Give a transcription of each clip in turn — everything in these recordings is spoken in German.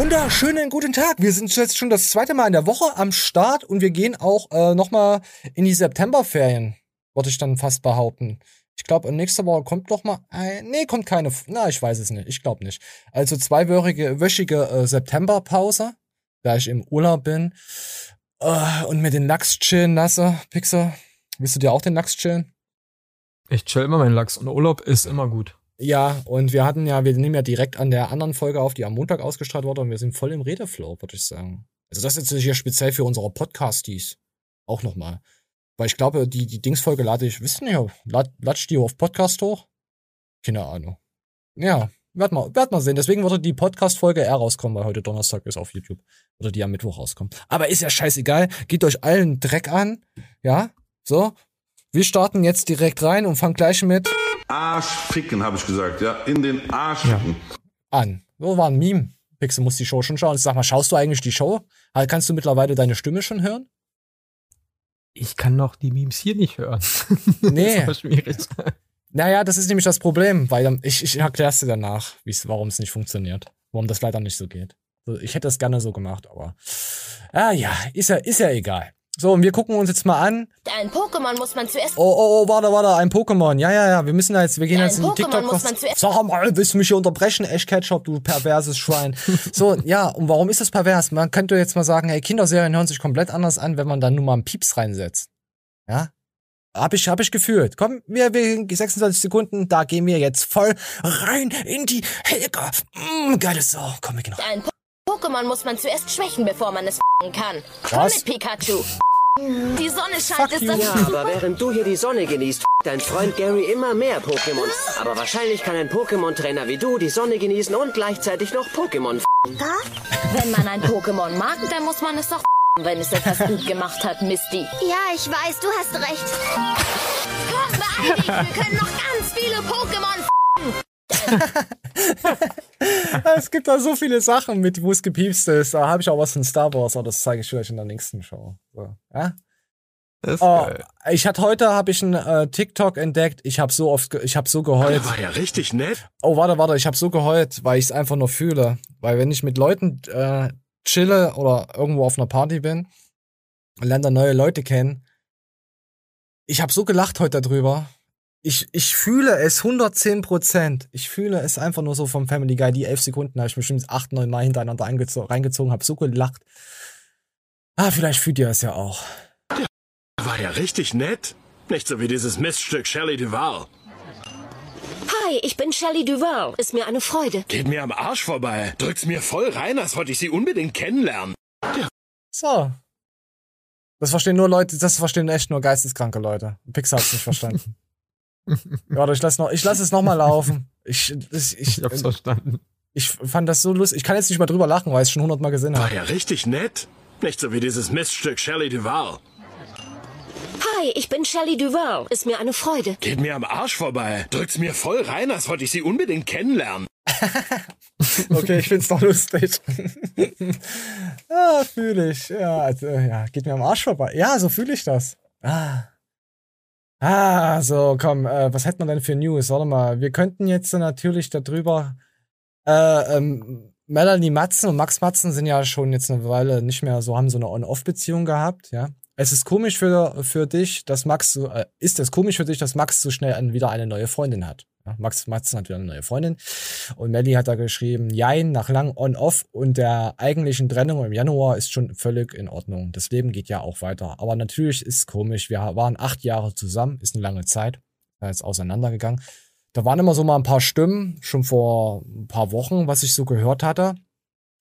Wunderschönen guten Tag. Wir sind jetzt schon das zweite Mal in der Woche am Start und wir gehen auch äh, nochmal in die Septemberferien, würde ich dann fast behaupten. Ich glaube, nächste Woche kommt doch mal ein. Nee, kommt keine. Na, ich weiß es nicht. Ich glaube nicht. Also zweiwöchige wöchige äh, Septemberpause, da ich im Urlaub bin. Äh, und mit den Lachs chillen lasse. Pixel, willst du dir auch den Lachs chillen? Ich chill immer meinen Lachs und Urlaub ist immer gut. Ja, und wir hatten ja, wir nehmen ja direkt an der anderen Folge auf, die am Montag ausgestrahlt wurde, und wir sind voll im Redeflow, würde ich sagen. Also das ist jetzt hier speziell für unsere Podcasties. Auch nochmal. Weil ich glaube, die, die Dingsfolge lade ich, ihr nicht, lad, latsch die auf Podcast hoch? Keine Ahnung. Ja, werd mal, werd mal sehen. Deswegen würde die Podcast-Folge eher rauskommen, weil heute Donnerstag ist auf YouTube. Oder die am Mittwoch rauskommen. Aber ist ja scheißegal. Geht euch allen Dreck an. Ja, so. Wir starten jetzt direkt rein und fangen gleich mit Arsch ficken, habe ich gesagt, ja. In den Arsch ficken. an. So war ein Meme. Pixel muss die Show schon schauen. Sag mal, schaust du eigentlich die Show? Halt, Kannst du mittlerweile deine Stimme schon hören? Ich kann noch die Memes hier nicht hören. Nee. das ist schwierig. Naja, das ist nämlich das Problem, weil ich, ich erklär's dir danach, warum es nicht funktioniert. Warum das leider nicht so geht. Ich hätte es gerne so gemacht, aber. Ah ja, ist ja, ist ja egal. So, und wir gucken uns jetzt mal an. Ein Pokémon muss man zuerst. Oh, oh, oh, warte, warte, ein Pokémon. Ja, ja, ja, wir müssen da jetzt, wir gehen Ein jetzt in die Pokémon TikTok. muss man zuerst- Sag mal, willst du mich hier unterbrechen? Echt Ketchup, du perverses Schwein. so, ja, und warum ist das pervers? Man könnte jetzt mal sagen, hey, Kinderserien hören sich komplett anders an, wenn man dann nur mal einen Pieps reinsetzt. Ja? Hab ich, hab ich gefühlt. Komm, wir, wir, 26 Sekunden, da gehen wir jetzt voll rein in die Helga. Mm, geile Sau. Komm, wir gehen noch. Ein Po- Pokémon muss man zuerst schwächen, bevor man es f***en kann. Komm Was? mit Pikachu. Die Sonne scheint, ist das Ja, aber während du hier die Sonne genießt, f- dein Freund Gary immer mehr Pokémon. Aber wahrscheinlich kann ein Pokémon-Trainer wie du die Sonne genießen und gleichzeitig noch Pokémon f- Wenn man ein Pokémon mag, dann muss man es doch f***en, wenn es etwas gut gemacht hat, Misty. Ja, ich weiß, du hast recht. Komm, beeil dich, wir können noch ganz viele Pokémon Es gibt da so viele Sachen, mit wo es gepiepst ist. Da habe ich auch was von Star Wars, aber das zeige ich euch in der nächsten Show. So, ja? Das ist Oh, geil. ich hatte heute habe ich ein äh, TikTok entdeckt. Ich habe so oft, ich habe so geheult. War ja richtig nett. Oh, warte, warte, ich habe so geheult, weil ich es einfach nur fühle. Weil wenn ich mit Leuten äh, chille oder irgendwo auf einer Party bin und lerne dann neue Leute kennen, ich habe so gelacht heute darüber. Ich, ich fühle es 110 Prozent. Ich fühle es einfach nur so vom Family Guy. Die elf Sekunden habe ich bestimmt acht, neun Mal hintereinander eingezo- reingezogen, habe so gelacht. Ah, vielleicht fühlt ihr es ja auch. War ja richtig nett. Nicht so wie dieses Miststück Shelley Duval. Hi, ich bin Shelley Duval. Ist mir eine Freude. Geht mir am Arsch vorbei. Drückt's mir voll rein, als wollte ich sie unbedingt kennenlernen. So. Das verstehen nur Leute, das verstehen echt nur geisteskranke Leute. Pixar hat's nicht verstanden. Warte, ich lass noch, ich lass es noch mal laufen. Ich, ich, ich, Ich hab's verstanden. ich fand das so lustig. Ich kann jetzt nicht mal drüber lachen, weil ich es schon hundertmal gesehen War habe. ja richtig nett. Nicht so wie dieses Miststück Shelley Duval. Hi, ich bin Shelley Duval. Ist mir eine Freude. Geht mir am Arsch vorbei. Drückt's mir voll rein, als wollte ich sie unbedingt kennenlernen. Okay, ich find's doch lustig. ah, fühle ich. Ja, also, ja, geht mir am Arsch vorbei. Ja, so fühle ich das. Ah. Ah, so, komm, äh, was hätten wir denn für News? Warte mal, wir könnten jetzt natürlich darüber, äh, ähm, Melanie Matzen und Max Matzen sind ja schon jetzt eine Weile nicht mehr so, haben so eine On-Off-Beziehung gehabt, ja. Es ist komisch für, für dich, dass Max so, äh, ist es komisch für dich, dass Max so schnell wieder eine neue Freundin hat? Ja, Max Matzen hat wieder eine neue Freundin. Und Melly hat da geschrieben, jein, nach lang On-Off und der eigentlichen Trennung im Januar ist schon völlig in Ordnung. Das Leben geht ja auch weiter. Aber natürlich ist es komisch. Wir waren acht Jahre zusammen, ist eine lange Zeit. Da ist auseinandergegangen. Da waren immer so mal ein paar Stimmen, schon vor ein paar Wochen, was ich so gehört hatte.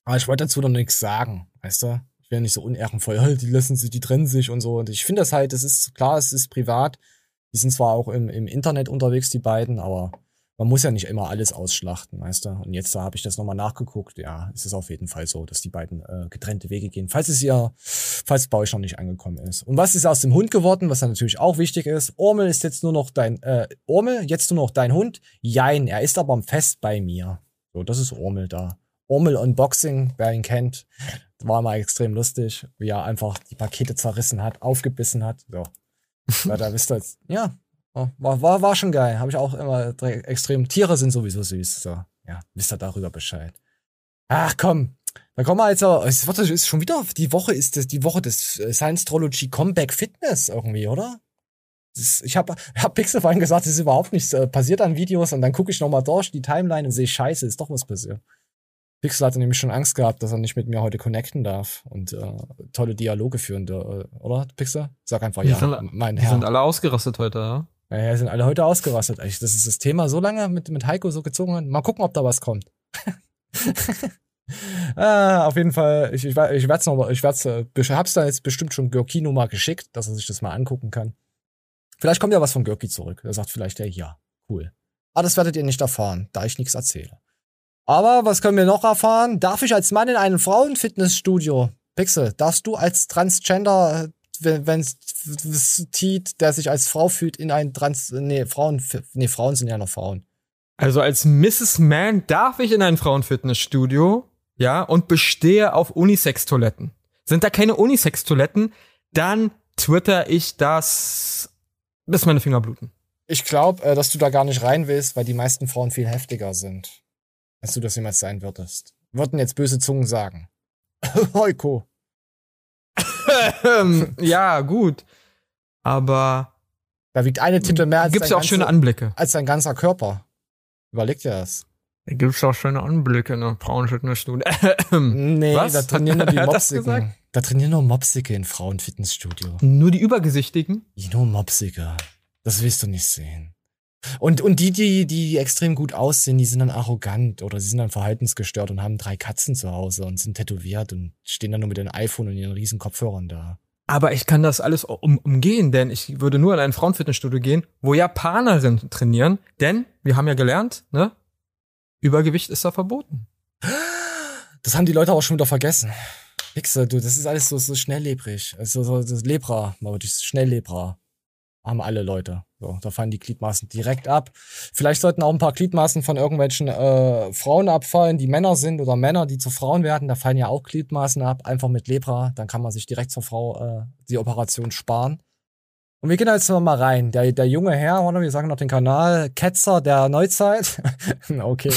Aber ich wollte dazu noch nichts sagen, weißt du? Ich wäre nicht so unehrenvoll, die lassen sich, die trennen sich und so. Und ich finde das halt, das ist klar, es ist privat. Die sind zwar auch im, im Internet unterwegs, die beiden, aber man muss ja nicht immer alles ausschlachten, weißt du? Und jetzt da habe ich das nochmal nachgeguckt. Ja, es ist auf jeden Fall so, dass die beiden äh, getrennte Wege gehen, falls es ihr, falls es bei euch noch nicht angekommen ist. Und was ist aus dem Hund geworden, was dann natürlich auch wichtig ist? Ormel ist jetzt nur noch dein, äh, Ormel, jetzt nur noch dein Hund? Jein, er ist aber fest bei mir. So, das ist Ormel da. Ormel Unboxing, wer ihn kennt, war mal extrem lustig, wie er einfach die Pakete zerrissen hat, aufgebissen hat. So. Ja, da wisst ihr jetzt, ja, war, war, war schon geil. Habe ich auch immer extrem. Tiere sind sowieso süß. So, ja, wisst ihr darüber Bescheid. Ach komm, dann kommen wir jetzt wird- ist schon wieder die Woche ist das die Woche des äh, Science-Trology Comeback Fitness irgendwie, oder? Ist, ich habe hab Pixel vorhin gesagt, es ist überhaupt nichts äh, passiert an Videos und dann gucke ich nochmal durch die Timeline und sehe, scheiße, ist doch was passiert. Pixel hatte nämlich schon Angst gehabt, dass er nicht mit mir heute connecten darf und äh, tolle Dialoge führen, äh, oder Pixel? Sag einfach Die ja, sind- mein Die Herr. sind alle ausgerastet heute, ja? Ja, sind alle heute ausgerastet. Eigentlich, Das ist das Thema so lange mit, mit Heiko so gezogen hat. Mal gucken, ob da was kommt. ah, auf jeden Fall, ich, ich, ich werde es noch, ich werd's, äh, besch- hab's da jetzt bestimmt schon Görkino mal geschickt, dass er sich das mal angucken kann. Vielleicht kommt ja was von Görki zurück. Er sagt vielleicht, ja, cool. Aber das werdet ihr nicht erfahren, da ich nichts erzähle. Aber was können wir noch erfahren? Darf ich als Mann in einem Frauenfitnessstudio? Pixel, darfst du als Transgender, wenn es Tiet, der sich als Frau fühlt, in ein Trans, nee, Frauen, nee, Frauen sind ja noch Frauen. Also als Mrs. Man darf ich in ein Frauenfitnessstudio, ja, und bestehe auf Unisex-Toiletten. Sind da keine Unisex-Toiletten, dann twitter ich das, bis meine Finger bluten. Ich glaube, äh, dass du da gar nicht rein willst, weil die meisten Frauen viel heftiger sind, als du das jemals sein würdest. Würden jetzt böse Zungen sagen. Heiko. Ähm, ja, gut. Aber Da wiegt eine Titel mehr als, gibt's dein ja auch schöne ganze- Anblicke. als dein ganzer Körper. Überleg dir das. Da gibt's auch schöne Anblicke in einem Frauenfitnessstudio. Nee, Was? da trainieren nur die Mopsiken. Da trainieren nur Mopsike in Frauenfitnessstudio. Nur die Übergesichtigen? Nur Mopsige. Das willst du nicht sehen. Und, und die, die, die extrem gut aussehen, die sind dann arrogant oder sie sind dann verhaltensgestört und haben drei Katzen zu Hause und sind tätowiert und stehen dann nur mit ihrem iPhone und ihren riesen Kopfhörern da. Aber ich kann das alles um, umgehen, denn ich würde nur in ein Frauenfitnessstudio gehen, wo Japanerinnen trainieren, denn wir haben ja gelernt, ne? Übergewicht ist da verboten. Das haben die Leute auch schon wieder vergessen. Wichser, du, das ist alles so, so schnelllebrig. Also so, Lepra, mal wirklich Schnelllebra. Haben alle Leute. So, da fallen die Gliedmaßen direkt ab. Vielleicht sollten auch ein paar Gliedmaßen von irgendwelchen äh, Frauen abfallen, die Männer sind oder Männer, die zu Frauen werden. Da fallen ja auch Gliedmaßen ab, einfach mit Lepra. Dann kann man sich direkt zur Frau äh, die Operation sparen. Und wir gehen jetzt noch mal rein. Der, der junge Herr, oder wir sagen noch den Kanal, Ketzer der Neuzeit. okay.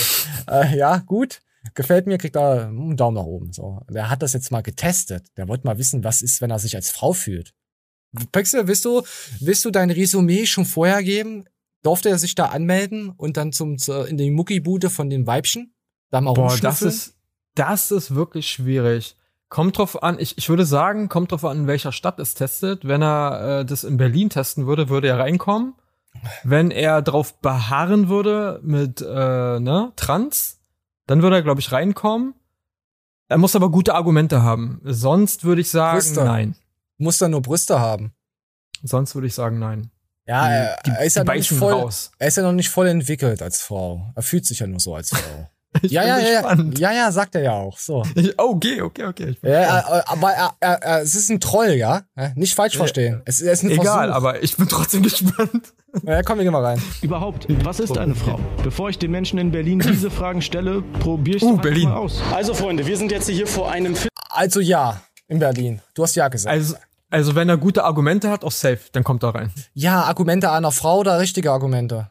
Äh, ja, gut. Gefällt mir, kriegt er einen Daumen nach oben. So. Der hat das jetzt mal getestet. Der wollte mal wissen, was ist, wenn er sich als Frau fühlt. Pixel, willst du, willst du dein Resümee schon vorher geben? Durfte er sich da anmelden und dann zum, zu, in die Muckibude von dem Weibchen? Da mal Boah, das ist, das ist wirklich schwierig. Kommt drauf an, ich, ich würde sagen, kommt drauf an, in welcher Stadt es testet. Wenn er äh, das in Berlin testen würde, würde er reinkommen. Wenn er drauf beharren würde mit äh, ne, Trans, dann würde er, glaube ich, reinkommen. Er muss aber gute Argumente haben. Sonst würde ich sagen, Brüste. nein. Muss da nur Brüste haben. Sonst würde ich sagen, nein. Ja, Die- er, die- er ist die ja noch nicht voll, raus. er ist ja noch nicht voll entwickelt als Frau. Er fühlt sich ja nur so als Frau. Ich ja, bin ja, ja, gespannt. ja, ja, sagt er ja auch. So. Ich, oh, okay, okay, okay. Ja, er, aber er, er, er, es ist ein Troll, ja? Ja, Nicht falsch verstehen. Es, er ist ein Egal, Versuch. aber ich bin trotzdem gespannt. Ja, komm, wir gehen mal rein. Überhaupt, was ist eine Frau? Bevor ich den Menschen in Berlin diese Fragen stelle, probiere ich Uh, Berlin. mal aus. Also Freunde, wir sind jetzt hier vor einem Fit Also ja, in Berlin. Du hast ja gesagt. Also, also wenn er gute Argumente hat, auch safe, dann kommt er rein. ja, Argumente einer Frau oder richtige Argumente?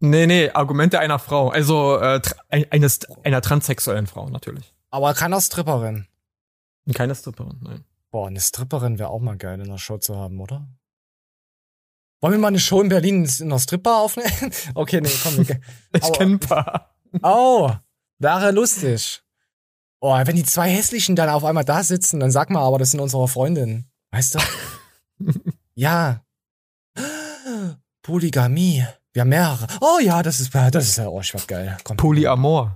Nee, nee, Argumente einer Frau. Also äh, eines, einer transsexuellen Frau natürlich. Aber keiner Stripperin. Keine Stripperin, nein. Boah, eine Stripperin wäre auch mal geil in der Show zu haben, oder? Wollen wir mal eine Show in Berlin in einer Stripper aufnehmen? okay, nee, komm. Wir, Ich kenne ein paar. Oh, wäre lustig. Oh, wenn die zwei Hässlichen dann auf einmal da sitzen, dann sag mal aber, das sind unsere Freundinnen. Weißt du? ja. Polygamie. Wir haben mehrere. Oh ja, das ist, das ist ja, oh, ich geil. Komm. Polyamor.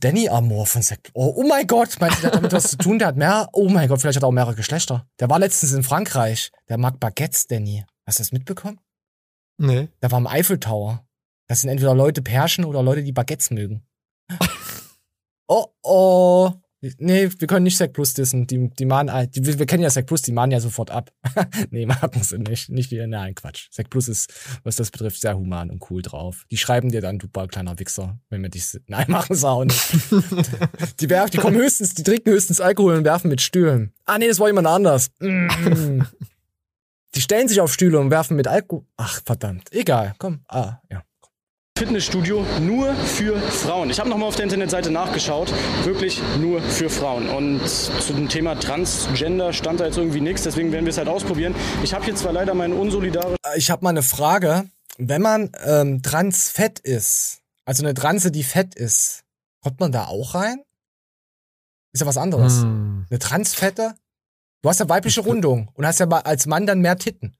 Danny Amor von Sekt. Oh, oh mein Gott, meinst du, der hat damit was zu tun? Der hat mehr, oh mein Gott, vielleicht hat er auch mehrere Geschlechter. Der war letztens in Frankreich. Der mag Baguettes, Danny. Hast du das mitbekommen? Nee. Der war im Eiffel Tower. Das sind entweder Leute Perschen oder Leute, die Baguettes mögen. Oh, oh. Nee, wir können nicht Sec Plus dissen. Die, die mahnen, die, wir kennen ja Sec Plus, die mahnen ja sofort ab. nee, machen sie nicht. Nicht wieder, nein, Quatsch. Sec Plus ist, was das betrifft, sehr human und cool drauf. Die schreiben dir dann, du kleiner Wichser, wenn wir dich, nein, machen sie auch nicht. die werfen, die kommen höchstens, die trinken höchstens Alkohol und werfen mit Stühlen. Ah, nee, das war jemand anders. Mm. Die stellen sich auf Stühle und werfen mit Alkohol. Ach, verdammt. Egal, komm. Ah, ja. Fitnessstudio nur für Frauen. Ich habe nochmal auf der Internetseite nachgeschaut. Wirklich nur für Frauen. Und zu dem Thema Transgender stand da jetzt irgendwie nichts. Deswegen werden wir es halt ausprobieren. Ich habe hier zwar leider meinen unsolidaren Ich habe mal eine Frage. Wenn man ähm, transfett ist, also eine Transe, die fett ist, kommt man da auch rein? Ist ja was anderes. Hm. Eine Transfette? Du hast ja weibliche Rundung und hast ja mal als Mann dann mehr Titten.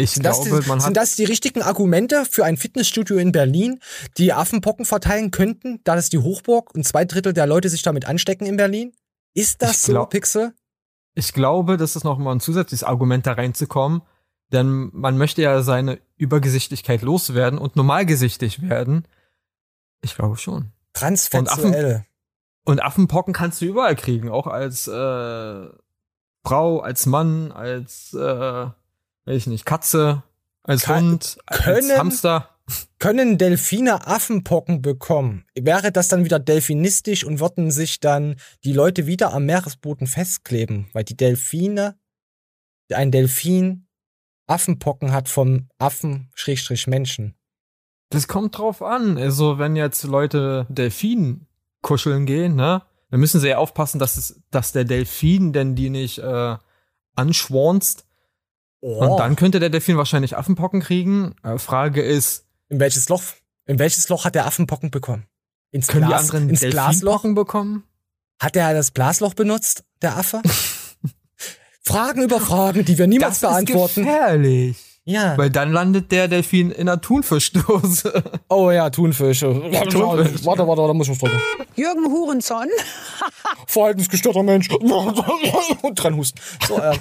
Ich Sind das, glaube, die, man sind hat. das die richtigen Argumente für ein Fitnessstudio in Berlin, die Affenpocken verteilen könnten, da das die Hochburg und zwei Drittel der Leute sich damit anstecken in Berlin? Ist das Ich so, Pixel? Ich glaube, das ist noch mal ein zusätzliches Argument, da reinzukommen. Denn man möchte ja seine Übergesichtigkeit loswerden und normalgesichtig werden. Ich glaube schon. Transfettuell. Und Affenpocken kannst du überall kriegen, auch als äh, Frau, als Mann, als äh, weiß ich nicht, Katze, als Kann- Hund, können- als Hamster. Können Delfine Affenpocken bekommen? Wäre das dann wieder delfinistisch und würden sich dann die Leute wieder am Meeresboden festkleben? Weil die Delfine, ein Delfin Affenpocken hat vom Affen Schrägstrich Menschen. Das kommt drauf an. Also, wenn jetzt Leute Delfin kuscheln gehen, ne, dann müssen sie ja aufpassen, dass es, dass der Delfin denn die nicht äh, anschwornst. Oh. Und dann könnte der Delfin wahrscheinlich Affenpocken kriegen. Äh, Frage ist, In welches Loch? In welches Loch hat der Affenpocken bekommen? Ins können Glas, die anderen ins Glasloch? Bekommen? Hat er das Blasloch benutzt, der Affe? Fragen über Fragen, die wir niemals beantworten. gefährlich. Ja. Weil dann landet der Delfin in einer Thunfischdose. Oh ja, Thunfisch. Thunfisch. Warte, warte, da muss ich was drücken. Jürgen Hurenson. Verhaltensgestörter Mensch. Und dran husten. So, äh,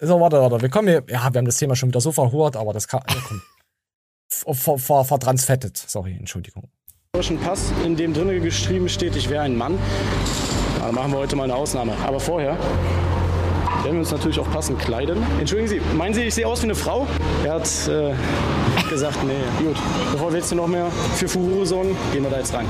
so, warte, warte. Wir kommen hier. Ja, wir haben das Thema schon wieder so verhurt, aber das kann. Ja, komm. Ver, ver, ver, vertransfettet. Sorry, Entschuldigung. Pass, in dem drinnen geschrieben steht, ich wäre ein Mann. Da machen wir heute mal eine Ausnahme. Aber vorher werden wir uns natürlich auch passend kleiden. Entschuldigen Sie, meinen Sie, ich sehe aus wie eine Frau? Er hat äh, gesagt, nee, gut. Bevor wir jetzt noch mehr für Furore sorgen, gehen wir da jetzt rein.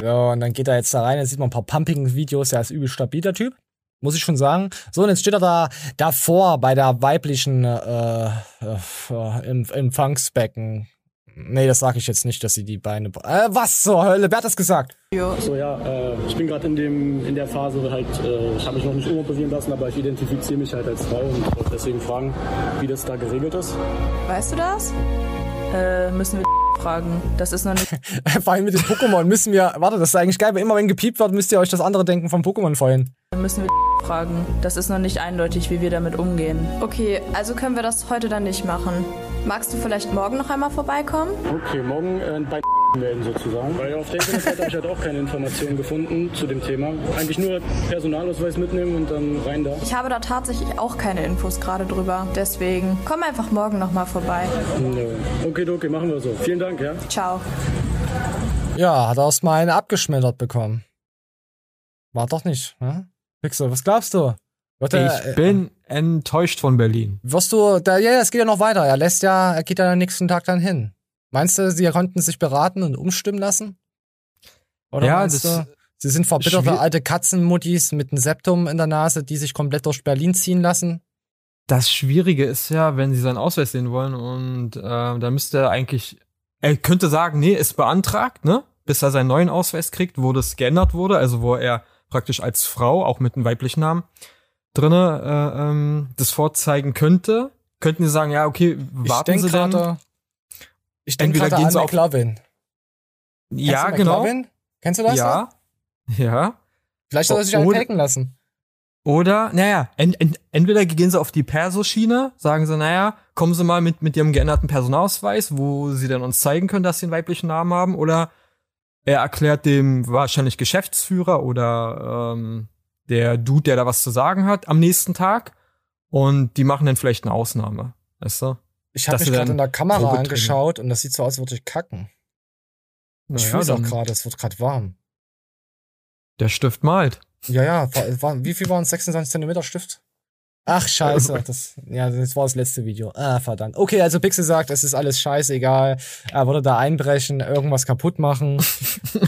Ja, und dann geht er jetzt da rein, dann sieht man ein paar Pumping-Videos, er ist übel stabil, der Typ. Muss ich schon sagen. So, und jetzt steht er da davor bei der weiblichen äh, äh, Empfangsbecken. Nee, das sage ich jetzt nicht, dass sie die Beine. Äh, was zur Hölle? Wer hat das gesagt? So ja, äh, ich bin gerade in dem in der Phase halt, äh, ich habe mich noch nicht umoperieren lassen, aber ich identifiziere mich halt als Frau und wollte deswegen fragen, wie das da geregelt ist. Weißt du das? Äh, müssen wir fragen. Das ist noch nicht. Vor allem mit dem Pokémon müssen wir. Warte, das ist eigentlich geil, weil immer wenn gepiept wird, müsst ihr euch das andere Denken vom Pokémon freuen. müssen wir fragen. Das ist noch nicht eindeutig, wie wir damit umgehen. Okay, also können wir das heute dann nicht machen. Magst du vielleicht morgen noch einmal vorbeikommen? Okay, morgen äh, bei melden sozusagen. Weil auf der Internetseite habe ich halt auch keine Informationen gefunden zu dem Thema. Eigentlich nur Personalausweis mitnehmen und dann rein da. Ich habe da tatsächlich auch keine Infos gerade drüber. Deswegen komm einfach morgen noch mal vorbei. Nö. Okay, okay, machen wir so. Vielen Dank, ja. Ciao. Ja, hat er aus mal eine abgeschmettert bekommen. War doch nicht, ne? Pixel, was glaubst du? Wird er, Ich bin enttäuscht von Berlin. Wirst du, da, ja, ja, es geht ja noch weiter. Er lässt ja, er geht ja am nächsten Tag dann hin. Meinst du, sie konnten sich beraten und umstimmen lassen? Oder Ja, meinst das- du, sie sind verbitterte alte Katzenmuttis mit einem Septum in der Nase, die sich komplett durch Berlin ziehen lassen? Das Schwierige ist ja, wenn sie seinen Ausweis sehen wollen und äh, da müsste er eigentlich, er könnte sagen, nee, ist beantragt, ne? Bis er seinen neuen Ausweis kriegt, wo das geändert wurde, also wo er praktisch als Frau, auch mit einem weiblichen Namen, drinne äh, ähm, das vorzeigen könnte. Könnten sie sagen, ja, okay, warten ich sie dann. gerade, ich denke gerade gehen an sie auf- McLovin. ja, genau. McLovin? Kennst du das? Ja. Ja. Vielleicht soll er sich einen taken lassen. Oder, naja, en, en, entweder gehen sie auf die Perso-Schiene, sagen sie, naja, kommen sie mal mit, mit ihrem geänderten Personalausweis, wo sie dann uns zeigen können, dass sie einen weiblichen Namen haben, oder er erklärt dem wahrscheinlich Geschäftsführer oder ähm, der Dude, der da was zu sagen hat, am nächsten Tag und die machen dann vielleicht eine Ausnahme, weißt du? Ich habe mich gerade in der Kamera angeschaut und das sieht so aus, als würde ich kacken. Ich Naja, fühle es auch gerade, es wird gerade warm. Der Stift malt. Ja, ja, war, war, wie viel waren es? 26 Zentimeter Stift? Ach, scheiße. Das, ja, das war das letzte Video. Ah, verdammt. Okay, also Pixel sagt, es ist alles scheißegal. Er würde da einbrechen, irgendwas kaputt machen.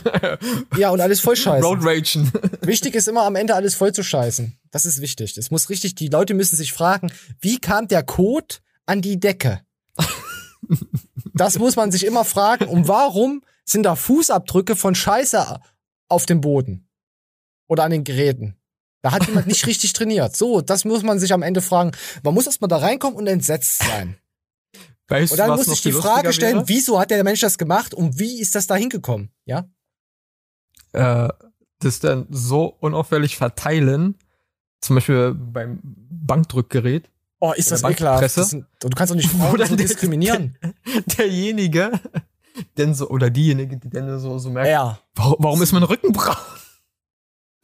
ja, und alles voll scheiße. Road Ragen. Wichtig ist immer am Ende alles voll zu scheißen. Das ist wichtig. Das muss richtig, die Leute müssen sich fragen, wie kam der Code an die Decke? Das muss man sich immer fragen. Und warum sind da Fußabdrücke von Scheiße auf dem Boden? Oder an den Geräten? Da hat jemand nicht richtig trainiert. So, das muss man sich am Ende fragen. Man muss erstmal da reinkommen und entsetzt sein. Weißt und dann muss ich die Frage stellen, wäre? wieso hat der Mensch das gemacht und wie ist das da hingekommen? Ja? äh, das dann so unauffällig verteilen, zum Beispiel beim Bankdrückgerät, Oh, ist das der ekelhaft. Bankpresse? Das sind, du kannst doch nicht Frauen so der- diskriminieren. derjenige, denn so, oder diejenige, die dann so, so merkt, Ja. warum, warum ist mein Rücken braun?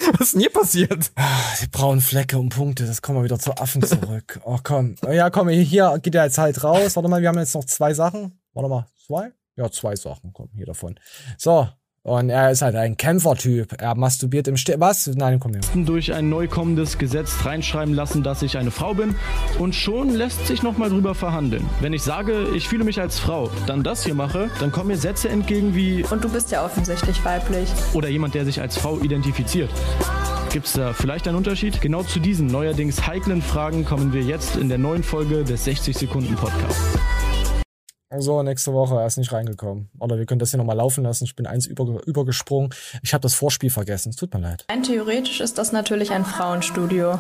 Was ist denn hier passiert? Ah, Die braunen Flecke und Punkte, das kommen wir wieder zu Affen zurück. Oh, komm. Ja, komm, hier geht er jetzt halt raus. Warte mal, wir haben jetzt noch zwei Sachen. Warte mal, zwei? Ja, zwei Sachen kommen hier davon. So. Und er ist halt ein Kämpfertyp. Er masturbiert im Ste Was? Nein, komm hier. durch ein neu kommendes Gesetz reinschreiben lassen, dass ich eine Frau bin und schon lässt sich nochmal drüber verhandeln. Wenn ich sage, ich fühle mich als Frau, dann das hier mache, dann kommen mir Sätze entgegen wie Und du bist ja offensichtlich weiblich. oder jemand, der sich als Frau identifiziert. Gibt es da vielleicht einen Unterschied? Genau zu diesen neuerdings heiklen Fragen kommen wir jetzt in der neuen Folge des 60 Sekunden Podcasts. So, nächste Woche. Er ist nicht reingekommen. Oder wir können das hier nochmal laufen lassen. Ich bin eins über, übergesprungen. Ich habe das Vorspiel vergessen. Es tut mir leid. Rein theoretisch ist das natürlich ein Frauenstudio.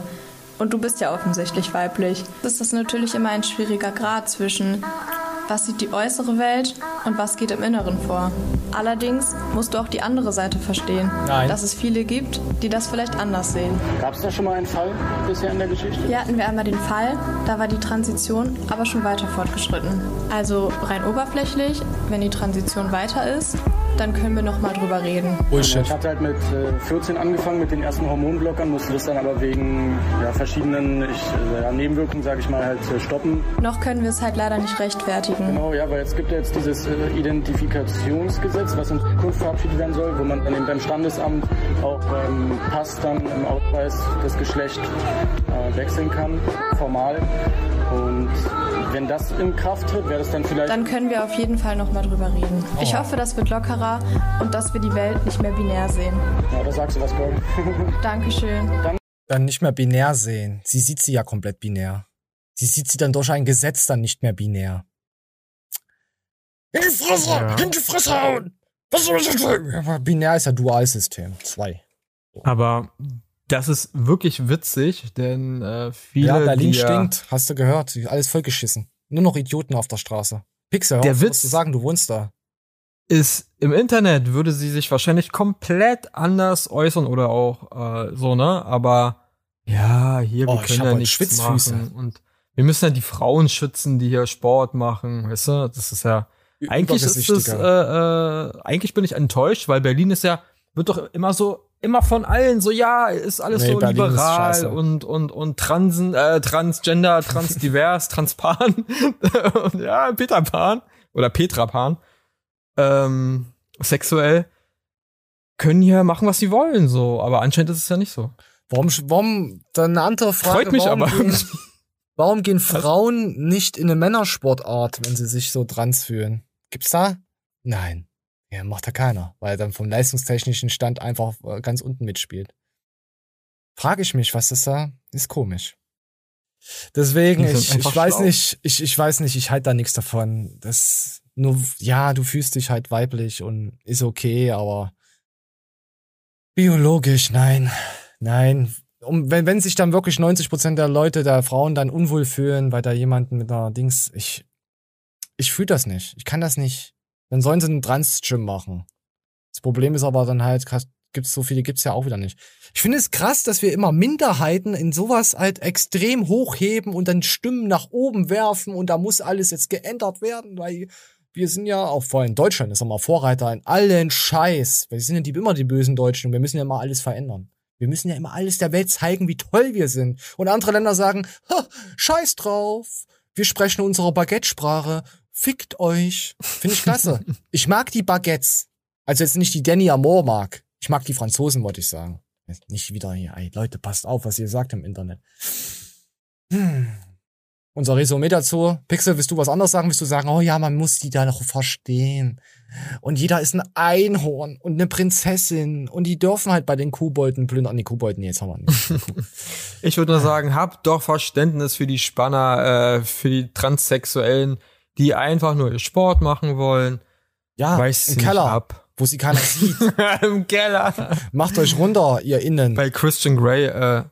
Und du bist ja offensichtlich weiblich. Das ist natürlich immer ein schwieriger Grad zwischen, was sieht die äußere Welt und was geht im Inneren vor. Allerdings musst du auch die andere Seite verstehen. Nein. Dass es viele gibt, die das vielleicht anders sehen. Gab es da schon mal einen Fall bisher in der Geschichte? Hier hatten wir einmal den Fall, da war die Transition aber schon weiter fortgeschritten. Also rein oberflächlich, wenn die Transition weiter ist, dann können wir noch mal drüber reden. Bullshit. Ich hatte halt mit äh, 14 angefangen mit den ersten Hormonblockern, musste das dann aber wegen ja, verschiedenen ich, äh, ja, Nebenwirkungen, sage ich mal, halt äh, stoppen. Noch können wir es halt leider nicht rechtfertigen. Genau, ja, weil jetzt gibt ja jetzt dieses äh, Identifikationsgesetz, was in Zukunft verabschiedet werden soll, wo man dann eben beim Standesamt auch beim Pass dann im Ausweis das Geschlecht äh, wechseln kann, formal. Und wenn das in Kraft tritt, wäre das dann vielleicht Dann können wir auf jeden Fall noch mal drüber reden. Ich hoffe, das wird lockerer und dass wir die Welt nicht mehr binär sehen. Ja, da sagst du was, Gordon. Dankeschön. Dann nicht mehr binär sehen. Sie sieht sie ja komplett binär. Sie sieht sie dann durch ein Gesetz dann nicht mehr binär. In die Fresse! Ja. In die Fresse hauen! Was soll ich denn binär ist ja Dualsystem. Zwei. Aber das ist wirklich witzig, denn äh, viele. ja, Berlin stinkt. Hast du gehört? Alles vollgeschissen. Nur noch Idioten auf der Straße. Pixel, Der Witz- zu sagen, du wohnst da. ist im Internet würde sie sich wahrscheinlich komplett anders äußern oder auch äh, so, ne? Aber ja, hier, Oh, wir können ja nichts Schwitzfüße. machen. Und wir müssen ja die Frauen schützen, die hier Sport machen, weißt du? Das ist ja. Eigentlich ist es, äh, äh, eigentlich bin ich enttäuscht, weil Berlin ist ja, wird doch immer so, immer von allen so, ja, ist alles Nee, so Berlin liberal und, und, und transen, äh, transgender, transdivers, transpan. und ja, Peter Pan oder Petra Pan, ähm, sexuell, können hier machen, was sie wollen, so. Aber anscheinend ist es ja nicht so. Warum, warum, dann eine andere Frage. Freut mich warum aber. Gehen, warum gehen Frauen nicht in eine Männersportart, wenn sie sich so trans fühlen? Gibt's da? Nein. Ja, macht da keiner, weil er dann vom leistungstechnischen Stand einfach äh, ganz unten mitspielt. Frage ich mich, was ist da? Ist komisch. Deswegen, ich, ich weiß schlau. nicht, ich, ich weiß nicht, ich halte da nichts davon. Das nur, ja, du fühlst dich halt weiblich und ist okay, aber biologisch, nein, nein. Um, wenn, wenn sich dann wirklich 90 Prozent der Leute, der Frauen dann unwohl fühlen, weil da jemanden mit einer Dings, ich, ich fühle das nicht. Ich kann das nicht. Dann sollen sie einen Trans-Gym machen. Das Problem ist aber dann halt, gibt's so viele, gibt's ja auch wieder nicht. Ich finde es krass, dass wir immer Minderheiten in sowas halt extrem hochheben und dann Stimmen nach oben werfen und da muss alles jetzt geändert werden, weil wir sind ja auch vor allem in Deutschland, ist ja mal Vorreiter in allen Scheiß. Wir sind ja die, immer die bösen Deutschen und wir müssen ja immer alles verändern. Wir müssen ja immer alles der Welt zeigen, wie toll wir sind. Und andere Länder sagen, ha, scheiß drauf. Wir sprechen unsere Baguette-Sprache. Fickt euch. Finde ich klasse. ich mag die Baguettes. Also jetzt nicht die Danny Amor mag. Ich mag die Franzosen, wollte ich sagen. Nicht wieder hier, ey, Leute, passt auf, was ihr sagt im Internet. Hm. Unser Resümee dazu. Pixel, willst du was anderes sagen? Willst du sagen, oh ja, man muss die da noch verstehen. Und jeder ist ein Einhorn und eine Prinzessin. Und die dürfen halt bei den Kobolden plündern. Die Kobolden, jetzt haben wir nicht. Ich würde nur sagen, habt doch Verständnis für die Spanner, äh, für die Transsexuellen. Die einfach nur ihr Sport machen wollen. Ja, Weiß im Keller, ab. wo sie keiner sieht. Im Keller. Macht euch runter, ihr Innen. Bei Christian Grey, äh,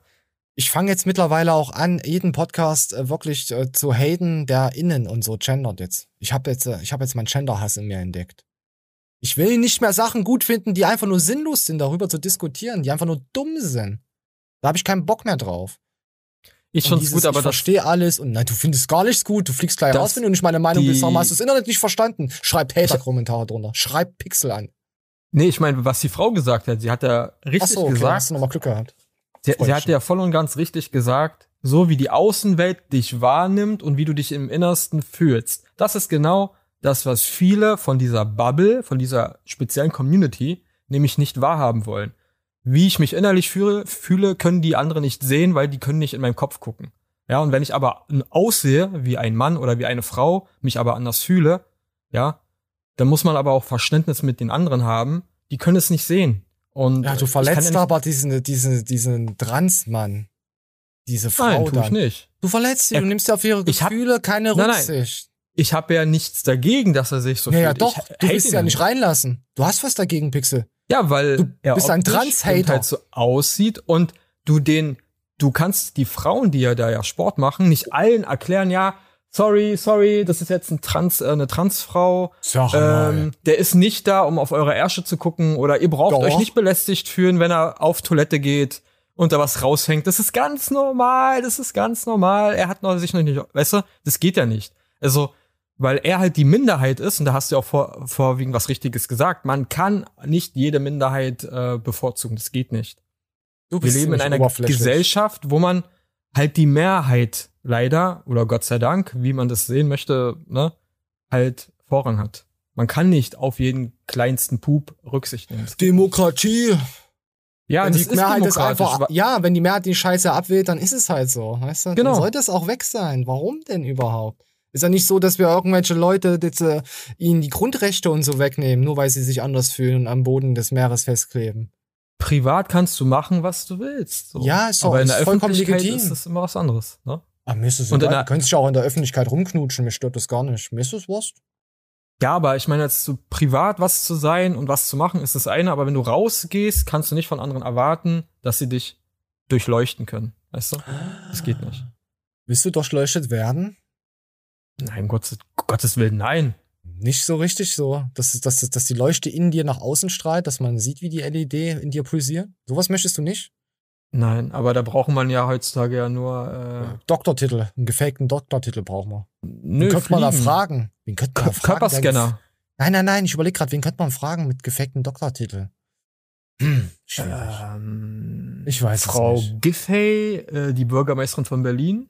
Ich fange jetzt mittlerweile auch an, jeden Podcast äh, wirklich äh, zu haten, der innen und so gendert jetzt. Ich habe jetzt, äh, ich habe jetzt meinen Genderhass in mir entdeckt. Ich will nicht mehr Sachen gut finden, die einfach nur sinnlos sind, darüber zu diskutieren, die einfach nur dumm sind. Da habe ich keinen Bock mehr drauf. Ich dieses, gut, aber ich verstehe alles und nein, du findest gar nichts gut, du fliegst gleich raus, wenn du nicht meine Meinung bist. Mal, hast du das Internet nicht verstanden? Schreib Hater-Kommentare drunter. Schreib Pixel an. nee, ich meine, was die Frau gesagt hat, sie hat ja richtig Achso, okay, gesagt, hast du nochmal Glück gehabt. Sie, sie hat ja voll und ganz richtig gesagt, so wie die Außenwelt dich wahrnimmt und wie du dich im Innersten fühlst. Das ist genau das, was viele von dieser Bubble, von dieser speziellen Community, nämlich nicht wahrhaben wollen. Wie ich mich innerlich fühle, fühle, können die anderen nicht sehen, weil die können nicht in meinen Kopf gucken. Ja, und wenn ich aber aussehe wie ein Mann oder wie eine Frau, mich aber anders fühle, ja, dann muss man aber auch Verständnis mit den anderen haben. Die können es nicht sehen. Und Ja, du ich verletzt ja aber diesen, diesen, diesen Transmann. Diese Frau Nein, tu ich dann. nicht. Du verletzt sie, du nimmst ja auf ihre Ich hab- Gefühle keine Nein, nein. Rücksicht. Ich habe ja nichts dagegen, dass er sich so Naja, fühlt. doch, ich du willst ihn ja nicht reinlassen. Du hast was dagegen, Pixel. Ja, weil Du er bist ein Trans-Hater. halt so aussieht und du den, du kannst die Frauen, die ja da ja Sport machen, nicht allen erklären, ja, sorry, sorry, das ist jetzt ein Trans, äh, eine Transfrau. Sag mal. Ähm, der ist nicht da, um auf eure Ärsche zu gucken oder ihr braucht Doch. euch nicht belästigt fühlen, wenn er auf Toilette geht und da was raushängt. Das ist ganz normal, das ist ganz normal. Er hat noch sich noch nicht, weißt du, das geht ja nicht. Also, weil er halt die Minderheit ist, und da hast du ja auch vor, vorwiegend was Richtiges gesagt, man kann nicht jede Minderheit äh, bevorzugen, das geht nicht. Du Wir bist leben in einer. Gesellschaft, wo man halt die Mehrheit leider, oder Gott sei Dank, wie man das sehen möchte, ne, halt Vorrang hat. Man kann nicht auf jeden kleinsten Pup Rücksicht nehmen. Demokratie. Ja, wenn die Mehrheit ist einfach, ja, wenn die Mehrheit die Scheiße abwählt, dann ist es halt so, weißt du? Genau. Dann sollte es auch weg sein. Warum denn überhaupt? Ist ja nicht so, dass wir irgendwelche Leute jetzt, äh, ihnen die Grundrechte und so wegnehmen, nur weil sie sich anders fühlen und am Boden des Meeres festkleben. Privat kannst du machen, was du willst. So. Ja, ist doch- Aber in der Öffentlichkeit legitim. ist das immer was anderes. Ne? Ah, es Und Du könntest ja auch in der Öffentlichkeit rumknutschen, mir stört das gar nicht. Das Wurst. Ja, aber ich meine, jetzt so privat was zu sein und was zu machen, ist das eine. Aber wenn du rausgehst, kannst du nicht von anderen erwarten, dass sie dich durchleuchten können. Weißt du? Das geht nicht. Willst du durchleuchtet werden? Nein, Gottes, Gottes Willen, nein. Nicht so richtig so, dass, dass, dass die Leuchte in dir nach außen strahlt, dass man sieht, wie die LED in dir pulsiert. Sowas möchtest du nicht? Nein, aber da braucht man ja heutzutage ja nur. Äh, Doktortitel, einen gefakten Doktortitel brauchen wir. nö, wen könnte man da fragen? Wen könnte man fragen? Körperscanner. Nein, nein, nein, ich überlege gerade, wen könnte man fragen mit gefakten Doktortitel? Hm, schwierig. Ähm, Ich weiß es Frau nicht. Giffey, äh, die Bürgermeisterin von Berlin,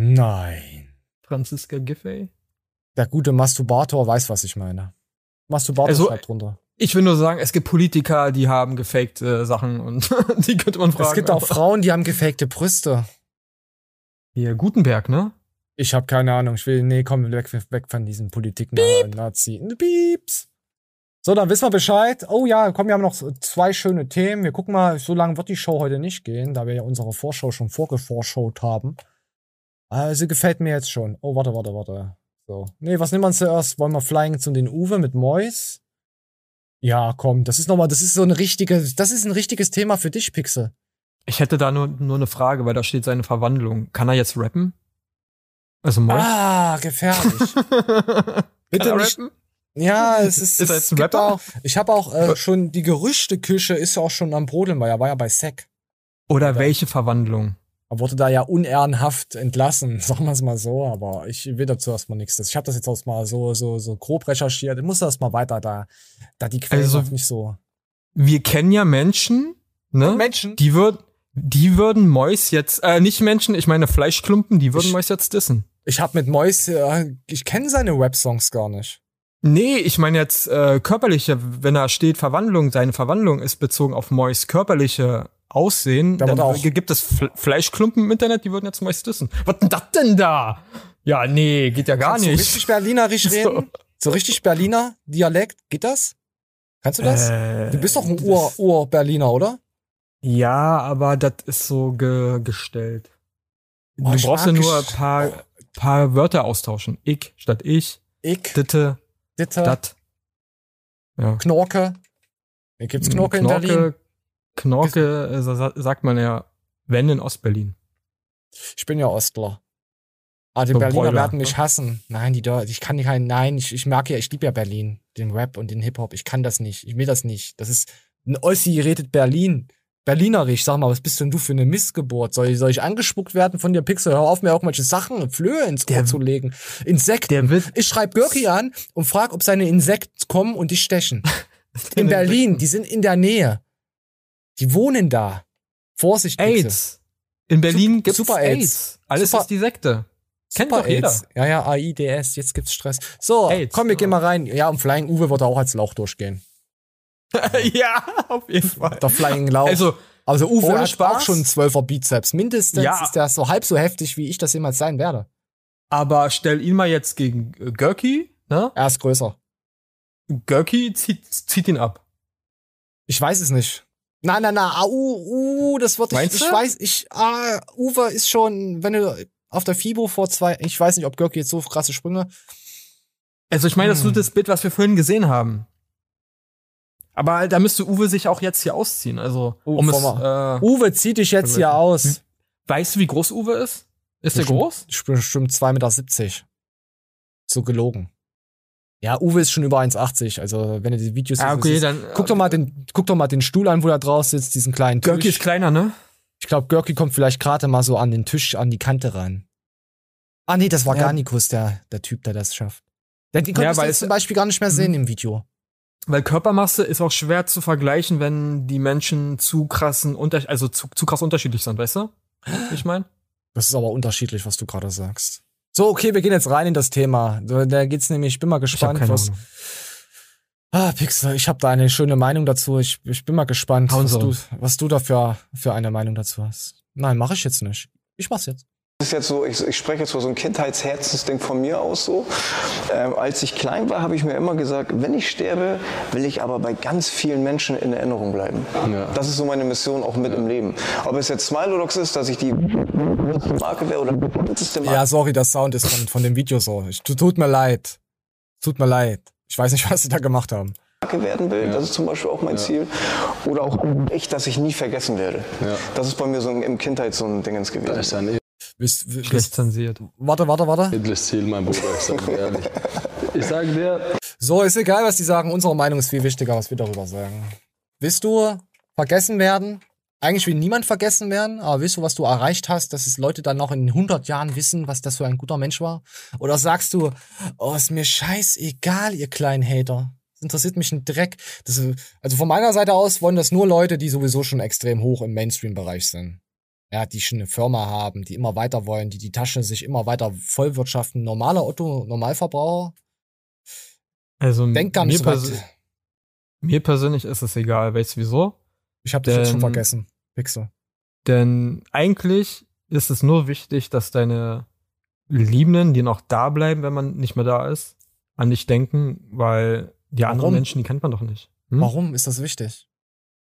Nein. Franziska Giffey. Der gute Masturbator weiß, was ich meine. Masturbator Also, schreibt drunter. Ich will nur sagen, es gibt Politiker, die haben gefakte Sachen und die könnte man fragen. Es gibt auch Frauen, die haben gefakte Brüste. Hier, Gutenberg, ne? Ich habe keine Ahnung. Ich will, nee, komm, weg, weg von diesem Politik-Nazi. Pieps. So, dann wissen wir Bescheid. Oh ja, komm, wir haben noch zwei schöne Themen. Wir gucken mal, so lange wird die Show heute nicht gehen, da wir ja unsere Vorschau schon vorgevorschaut haben. Also gefällt mir jetzt schon. Oh, warte, warte, warte. So. Nee, was nehmen wir zuerst? Wollen wir Flying zu den Uwe mit Mois? Ja, komm, das ist nochmal, das ist so eine richtige, das ist ein richtiges Thema für dich, Pixel. Ich hätte da nur, nur eine Frage, weil da steht seine Verwandlung. Kann er jetzt rappen? Also Mois? Ah, gefährlich. Bitte nicht, rappen? Ja, es ist, Ist er es jetzt ein gibt Rapper? auch, ich habe auch äh, schon, die Gerüchteküche ist ja auch schon am Brodeln, weil er war ja bei Sec. Oder welche Verwandlung? Er wurde da ja unehrenhaft entlassen, sagen wir es mal so, aber ich will dazu erstmal nichts. Ich habe das jetzt erstmal so, so, so grob recherchiert. Ich muss das mal weiter da, da die Quellen Also- nicht so. Wir kennen ja Menschen, ne? Menschen? Die würden, die würden Mois jetzt, äh, nicht Menschen, ich meine Fleischklumpen, die würden Ich- Mois jetzt dissen. Ich habe mit Mois, äh, ich kenne seine Rap-Songs gar nicht. Nee, ich meine jetzt äh, körperliche, wenn da steht Verwandlung, seine Verwandlung ist bezogen auf Mois körperliche Aussehen, Da dann auch- gibt es Fle Fleischklumpen im Internet, die würden jetzt Mois dissen. Was denn das denn da? Ja, nee, geht ja gar Kannst nicht. richtig Berlinerisch So. reden? So richtig Berliner Dialekt, geht das? Kannst du das? Äh, du bist doch ein das- Ur- Ur-Berliner, oder? Ja, aber das ist so ge gestellt. Oh, du brauchst ja nur ein paar, paar Wörter austauschen. Ich statt ich, Ich, ditte, Ditte, dat. Ja. Knorke. Hier gibt's Knorke, in Berlin. Knorke äh, sa- sa- sagt man ja, wenn in Ostberlin. Ich bin ja Ostler. Ah, die So Berliner Broiler, werden mich hassen. Nein, die Deu- ich kann nicht kein, nein, ich, ich mag ja, ich liebe ja Berlin, den Rap und den Hip-Hop. Ich kann das nicht. Ich will das nicht. Das ist, ein Ossi redet Berlin. Berlinerisch, sag mal, was bist denn du für eine Missgeburt? Soll, ich- soll ich angespuckt werden von dir, Pixel? Hör auf, mir irgendwelche Sachen, Flöhe ins Ohr Der- zu legen. Insekten. Der wird Ich schreibe Görki an und frag, ob seine Insekten kommen und dich stechen. In Berlin, die sind in der Nähe. Die wohnen da. Vorsicht. AIDS. In Berlin gibt's Super AIDS. AIDS. Alles Super- ist die Sekte. Kennt Super doch jeder. AIDS. Ja, ja, AIDS, jetzt gibt's Stress. So, AIDS, komm, wir gehen mal rein. Ja, und Flying Uwe wird auch als Lauch durchgehen. ja, auf jeden Fall. Der Flying Lauch. Also, also Uwe hat Spaß. auch schon einen 12er Bizeps. Mindestens Ja. ist der so halb so heftig, wie ich das jemals sein werde. aber stell ihn mal jetzt gegen äh, Görki, ne? Er ist größer. Görki zieht, zieht ihn ab. Ich weiß es nicht. Nein, nein, nein. Ah, uh, das wird ich, Meinst ich du? weiß, ich, ah, Uwe ist schon, wenn du auf der FIBO vor zwei, ich weiß nicht, ob Görki jetzt so krasse Sprünge. Also ich meine, das ist Hm. nur das Bild, was wir vorhin gesehen haben. Aber da müsste Uwe sich auch jetzt hier ausziehen. Also, Oh, um es, äh, Uwe, zieh dich jetzt hier aus. weißt du, wie groß Uwe ist? Ist der Bestimmt- groß? Ich bin bestimmt 2,70 Meter. So gelogen. Ja, Uwe ist schon über 1,80. Also, wenn du die Videos Ah, okay, siehst, dann. guck doch mal den, guck doch mal den Stuhl an, wo er drauf sitzt, diesen kleinen Tisch. Görki ist kleiner, ne? ich glaube, Görki kommt vielleicht gerade mal so an den Tisch, an die Kante ran. Ah, nee, das war Ja. Garnikus, der, der Typ, der das schafft. Den, den konntest weil du zum Beispiel gar nicht mehr sehen Mhm. im Video. Weil Körpermasse ist auch schwer zu vergleichen, wenn die Menschen zu krassen, also zu, zu krass unterschiedlich sind, weißt du? Ich meine. Das ist aber unterschiedlich, was du gerade sagst. So, okay, wir gehen jetzt rein in das Thema. Da geht's nämlich, ich bin mal gespannt, was. Ahnung. Ah, Pixel, ich habe da eine schöne Meinung dazu. Ich, ich bin mal gespannt, was du, was du da für, für eine Meinung dazu hast. Nein, mache ich jetzt nicht. Ich mach's jetzt. Das ist jetzt so, ich, ich spreche jetzt so ein Kindheitsherzensding von mir aus so. Ähm, als ich klein war, habe ich mir immer gesagt, wenn ich sterbe, will ich aber bei ganz vielen Menschen in Erinnerung bleiben. Das ist so meine Mission auch mit im Leben. Ob es jetzt Smilodox ist, dass ich die Marke wäre oder. Ja, sorry, der Sound ist von, von dem Video so. Ich, tu- tut mir leid. Tut mir leid. Ich weiß nicht, was sie da gemacht haben. Marke werden will, das ist zum Beispiel auch mein Ziel. Oder auch echt, dass ich nie vergessen werde. Das ist bei mir so im Kindheit so ein Dingens gewesen. Wisst- wisst- Schlecht zensiert. Warte, warte, warte. edles Ziel, mein Bruder, ich sag dir ehrlich. Ich sage dir, So, ist egal, was die sagen. Unsere Meinung ist viel wichtiger, was wir darüber sagen. Willst du vergessen werden? Eigentlich will niemand vergessen werden, aber willst du, was du erreicht hast, dass es Leute dann noch in 100 Jahren wissen, was das für ein guter Mensch war? Oder sagst du, oh, ist mir scheißegal, ihr kleinen Hater. Das interessiert mich ein Dreck. Das, also von meiner Seite aus wollen das nur Leute, die sowieso schon extrem hoch im Mainstream-Bereich sind. Ja, die schon eine Firma haben, die immer weiter wollen, die die Tasche sich immer weiter vollwirtschaften. Normaler Otto, Normalverbraucher, Also Denk gar nicht mir, so weit. mir persönlich ist es egal, weißt du wieso? Ich habe dich jetzt schon vergessen. Pixel. Denn eigentlich ist es nur wichtig, dass deine Liebenden, die noch da bleiben, wenn man nicht mehr da ist, an dich denken, weil die anderen Warum? Menschen, die kennt man doch nicht. Hm? Warum ist das wichtig?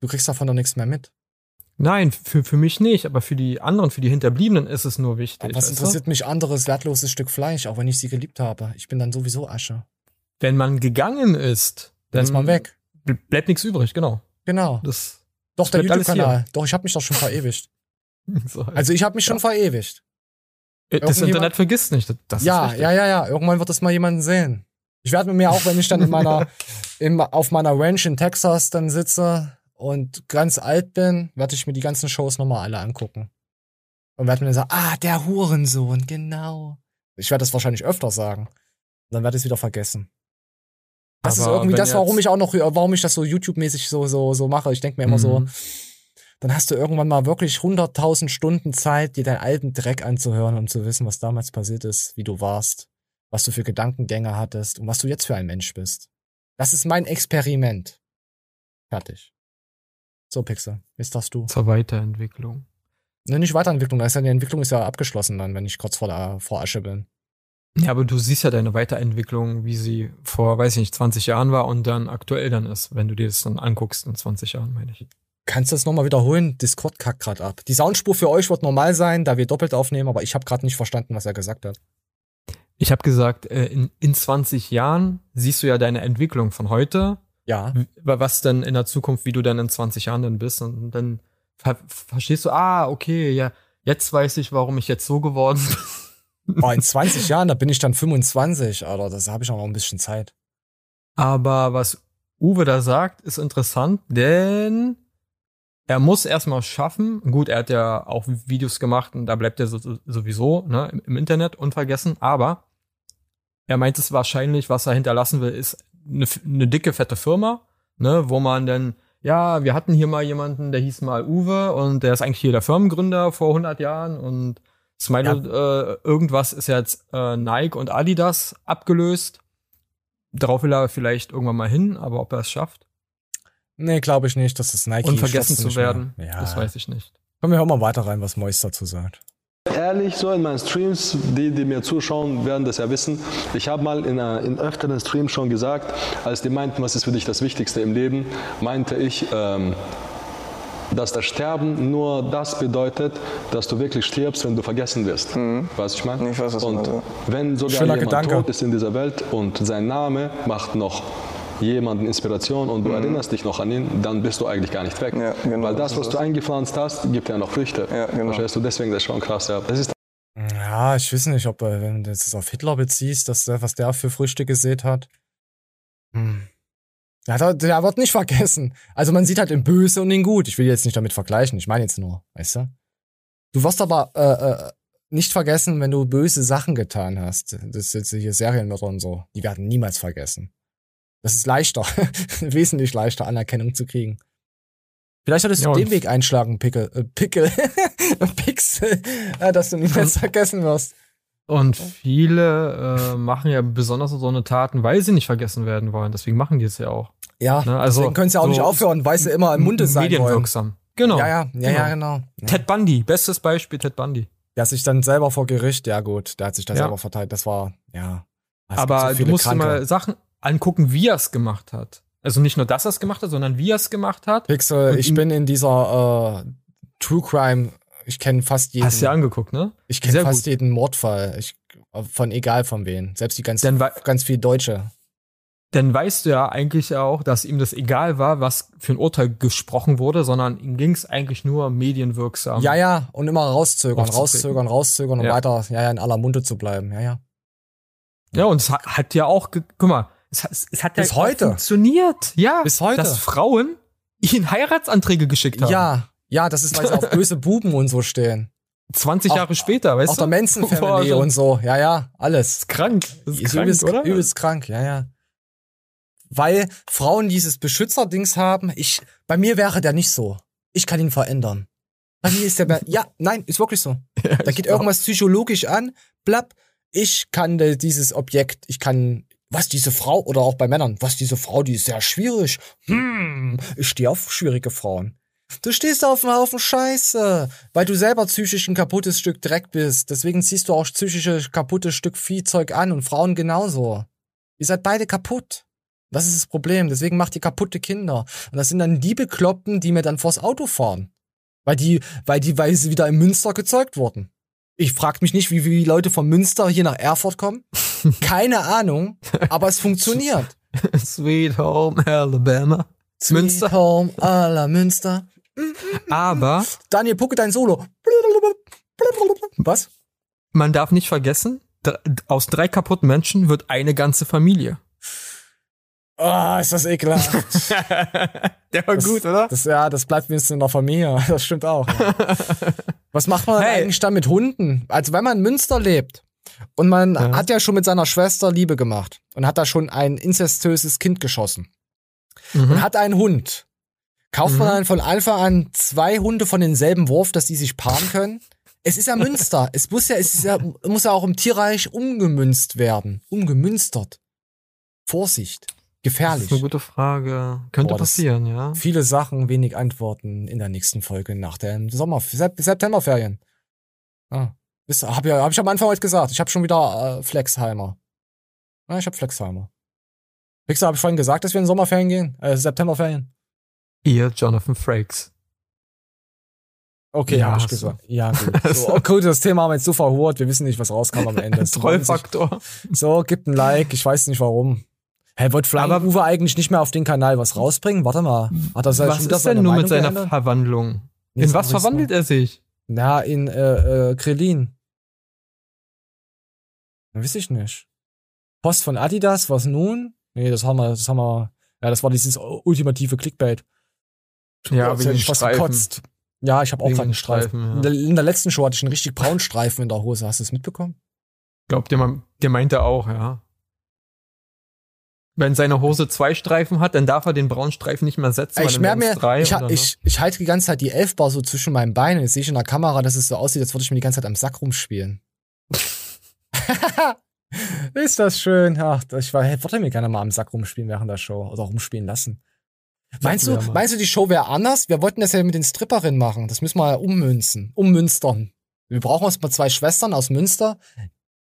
Du kriegst davon doch nichts mehr mit. Nein, für, für mich nicht, aber für die anderen, für die Hinterbliebenen ist es nur wichtig. Aber was weißt du? interessiert mich anderes wertloses Stück Fleisch, auch wenn ich sie geliebt habe? Ich bin dann sowieso Asche. Wenn man gegangen ist, Dann dann ist man weg. bl- bleibt nichts übrig, genau. Genau. Das Doch, der bleibt alles YouTube-Kanal. Doch, ich habe mich doch schon verewigt. so halt. Also ich habe mich schon verewigt. das irgendjemand- Internet vergisst nicht. Das ja, ja, ja, ja. Irgendwann wird das mal jemanden sehen. Ich werde mir auch, wenn ich dann in meiner, im, auf meiner Ranch in Texas dann sitze und ganz alt bin, werde ich mir die ganzen Shows nochmal alle angucken. Und werde mir dann sagen, ah, der Hurensohn, genau. Ich werde das wahrscheinlich öfter sagen. Und dann werde ich es wieder vergessen. Das ist Aber irgendwie wenn das, warum ich auch noch, warum ich das so YouTube-mäßig so, so, so mache. Ich denke mir immer so, Mhm. dann hast du irgendwann mal wirklich 100.000 Stunden Zeit, dir deinen alten Dreck anzuhören, um zu wissen, was damals passiert ist, wie du warst, was du für Gedankengänge hattest und was du jetzt für ein Mensch bist. Das ist mein Experiment. Fertig. So, Pixel, jetzt darfst du. Zur Weiterentwicklung. Ne, nicht Weiterentwicklung, da ist ja die Entwicklung ist ja abgeschlossen dann, wenn ich kurz vor der vor Asche bin. Ja, aber du siehst ja deine Weiterentwicklung, wie sie vor, weiß ich nicht, 20 Jahren war und dann aktuell dann ist, wenn du dir das dann anguckst in 20 Jahren, meine ich. Kannst du das nochmal wiederholen? Discord kackt grad ab. Die Soundspur für euch wird normal sein, da wir doppelt aufnehmen, aber ich habe gerade nicht verstanden, was er gesagt hat. Ich habe gesagt, äh, in, in 20 Jahren siehst du ja deine Entwicklung von heute. Ja. Was denn in der Zukunft, wie du dann in 20 Jahren dann bist. Und dann ver verstehst du, ah, okay, ja, jetzt weiß ich, warum ich jetzt so geworden bin. Oh, in 20 Jahren, da bin ich dann 25, Alter. Das habe ich auch noch ein bisschen Zeit. Aber was Uwe da sagt, ist interessant, denn er muss erstmal schaffen. Gut, er hat ja auch Videos gemacht und da bleibt er sowieso ne, im Internet unvergessen. Aber er meint es wahrscheinlich, was er hinterlassen will, ist eine, eine dicke, fette Firma, ne, wo man dann, ja, wir hatten hier mal jemanden, der hieß mal Uwe und der ist eigentlich hier der Firmengründer vor 100 Jahren und Smile ja. äh, irgendwas ist jetzt äh, Nike und Adidas abgelöst. Darauf will er vielleicht irgendwann mal hin, aber ob er es schafft? Nee, glaube ich nicht, dass das Nike Unvergessen zu werden, ja. das weiß ich nicht. Kommen wir auch mal weiter rein, was Mois dazu sagt. Ehrlich, so in meinen Streams, die, die mir zuschauen, werden das ja wissen. Ich habe mal in, einer, in öfteren Streams schon gesagt, als die meinten, was ist für dich das Wichtigste im Leben, meinte ich, ähm, dass das Sterben nur das bedeutet, dass du wirklich stirbst, wenn du vergessen wirst. Mhm. Weißt du, ich meine? Ich weiß, was und also. wenn sogar Schöner jemand Gedanke. tot ist in dieser Welt und sein Name macht noch jemanden Inspiration und du mhm. erinnerst dich noch an ihn, dann bist du eigentlich gar nicht weg. Ja, genau, Weil das, was du eingepflanzt hast, gibt ja noch Früchte. Ja, genau. Verstehst du? Deswegen das ist schon krass. Ja. Das ist ja, ich weiß nicht, ob äh, wenn du das auf Hitler beziehst, dass, was der für Früchte gesät hat. Hm. Ja, der, der wird nicht vergessen. Also man sieht halt den Böse und den Gut. Ich will jetzt nicht damit vergleichen. Ich meine jetzt nur, weißt du? Du wirst aber äh, äh, nicht vergessen, wenn du böse Sachen getan hast. Das ist jetzt hier Serienmörder und so. Die werden niemals vergessen. Das ist leichter, wesentlich leichter Anerkennung zu kriegen. Vielleicht solltest du ja, den Weg einschlagen, Pickel, äh, Pickel, Pixel, äh, dass du niemals vergessen wirst. Und viele äh, machen ja besonders so eine Taten, weil sie nicht vergessen werden wollen. Deswegen machen die es ja auch. Ja, ne? also deswegen können sie auch so nicht aufhören, weil sie immer im Munde sein medienwirksam. wollen. Genau. Ja, ja, ja, ja, genau. Ja. Ted Bundy, bestes Beispiel, Ted Bundy. Der hat sich dann selber vor Gericht, ja gut, der hat sich da ja. selber verteilt. Das war, ja. Aber so du musst Kranke. mal Sachen, angucken, wie er es gemacht hat. Also nicht nur, dass er es gemacht hat, sondern wie er es gemacht hat. Pixel, ich bin in dieser äh, True Crime, ich kenne fast jeden. Hast du ja angeguckt, ne? Ich kenne fast gut. jeden Mordfall. Ich, von egal von wen. Selbst die ganz, ganz viel Deutsche. Dann weißt du ja eigentlich auch, dass ihm das egal war, was für ein Urteil gesprochen wurde, sondern ihm ging es eigentlich nur medienwirksam. Ja, ja, und immer rauszögern, rauszögern, rauszögern und ja. weiter, ja, ja, in aller Munde zu bleiben. Ja, ja. Ja, und es hat, hat ja auch, guck mal, es, es, es hat ja Bis heute. funktioniert. Ja. Bis heute. Dass Frauen ihnen Heiratsanträge geschickt haben. Ja. Ja, das ist, weil sie auf böse Buben und so stehen. 20 Jahre später, weißt auch du? Auch der Manson Family und so. Ja, ja, alles. Ist krank. Das ist, ist krank, übelst, oder? Übelst krank, ja, ja. Weil Frauen dieses Beschützerdings haben. Ich, bei mir wäre der nicht so. Ich kann ihn verändern. Bei mir ist der, ja, nein, ist wirklich so. Ja, da geht irgendwas psychologisch an, blapp. Ich kann dieses Objekt, ich kann was diese Frau, oder auch bei Männern, was diese Frau, die ist sehr schwierig. Hm, ich stehe auf schwierige Frauen. Du stehst auf einem Haufen Scheiße, weil du selber psychisch ein kaputtes Stück Dreck bist. Deswegen ziehst du auch psychische kaputtes Stück Viehzeug an und Frauen genauso. Ihr seid beide kaputt. Das ist das Problem. Deswegen macht ihr kaputte Kinder. Und das sind dann die Bekloppten, die mir dann vors Auto fahren. Weil die, weil die, weil sie wieder in Münster gezeugt wurden. Ich frag mich nicht, wie viele Leute von Münster hier nach Erfurt kommen. Keine Ahnung, aber es funktioniert. Sweet Home Alabama. Sweet Münster. Home Ala Münster. Aber Daniel Pucke dein Solo. Was? Man darf nicht vergessen, aus drei kaputten Menschen wird eine ganze Familie. Oh, ist das ekelhaft. der war das, gut, oder? Das, ja, das bleibt wenigstens in der Familie. Das stimmt auch. Ja. Was macht man hey. eigentlich dann mit Hunden? Also wenn man in Münster lebt und man ja. hat ja schon mit seiner Schwester Liebe gemacht und hat da schon ein inzestöses Kind geschossen mhm. und hat einen Hund. Kauft mhm. man dann von Anfang an zwei Hunde von denselben Wurf, dass die sich paaren können? Es ist ja Münster. Es muss ja, es ist ja, muss ja auch im Tierreich umgemünzt werden. Umgemünstert. Vorsicht. Gefährlich. Das ist eine gute Frage. Könnte Boah, passieren, ja. Viele Sachen, wenig Antworten in der nächsten Folge nach den Sommer Septemberferien. Ah, ist, hab, ja, hab ich am Anfang heute gesagt. Ich habe schon wieder äh, Flexheimer. Ja, ich habe Flexheimer. Pixar, habe ich vorhin gesagt, dass wir in Sommerferien gehen? Äh, Septemberferien? Ihr Jonathan Frakes. Okay, Ja, habe ich gesagt. Ja, gut. So, okay, das Thema haben wir jetzt so verhurt. Wir wissen nicht, was rauskam am Ende. Trollfaktor. So, gibt ein Like. Ich weiß nicht warum. Hey, wollte Uwe eigentlich nicht mehr auf den Kanal was rausbringen? Warte mal. Hat er Was ist seine denn nur Meinung mit seiner geändert? Verwandlung? Nee, In was verwandelt er sich? Na, in äh, äh, Krillin. Weiß ich nicht. Post von Adidas, was nun? Nee, das haben wir, das haben wir. Ja, das war dieses ultimative Clickbait. Ja, wegen ich fast gekotzt. Ja, ich habe auch gerade einen Streifen. Streifen, ja. in, der, in der letzten Show hatte ich einen richtig braunen Streifen in der Hose. Hast du es mitbekommen? Glaubt der, der meinte auch, ja. Wenn seine Hose zwei Streifen hat, dann darf er den braunen Streifen nicht mehr setzen. ich merke mir, drei ich, oder, ne? ich, ich halte die ganze Zeit die Elfbar so zwischen meinen Beinen. Jetzt sehe ich in der Kamera, dass es so aussieht, als würde ich mir die ganze Zeit am Sack rumspielen. Ist das schön? Ach, ich war, hey, wollte mir gerne mal am Sack rumspielen während der Show oder rumspielen lassen. Meinst du, mal. meinst du, die Show wäre anders? Wir wollten das ja mit den Stripperinnen machen. Das müssen wir ja ummünzen, ummünstern. Wir brauchen uns mal zwei Schwestern aus Münster.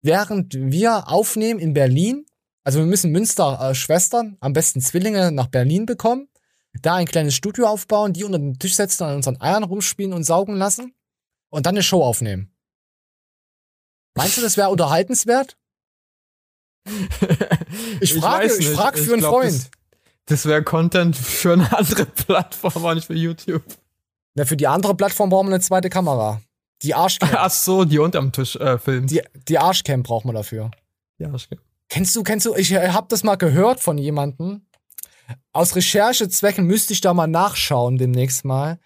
Während wir aufnehmen in Berlin, also wir müssen Münster äh, Schwestern, am besten Zwillinge, nach Berlin bekommen, da ein kleines Studio aufbauen, die unter den Tisch setzen, an unseren Eiern rumspielen und saugen lassen und dann eine Show aufnehmen. Meinst du, das wäre unterhaltenswert? Ich frage, ich nicht. frage für einen glaub, Freund. Das, das wäre Content für eine andere Plattform, aber nicht für YouTube. Na, für die andere Plattform brauchen wir eine zweite Kamera. Die Arschcam. Ach so, die unterm Tisch äh, filmt. Die, die Arschcam braucht man dafür. Ja, ich- Kennst du, kennst du, ich äh, hab das mal gehört von jemandem. Aus Recherchezwecken müsste ich da mal nachschauen demnächst mal.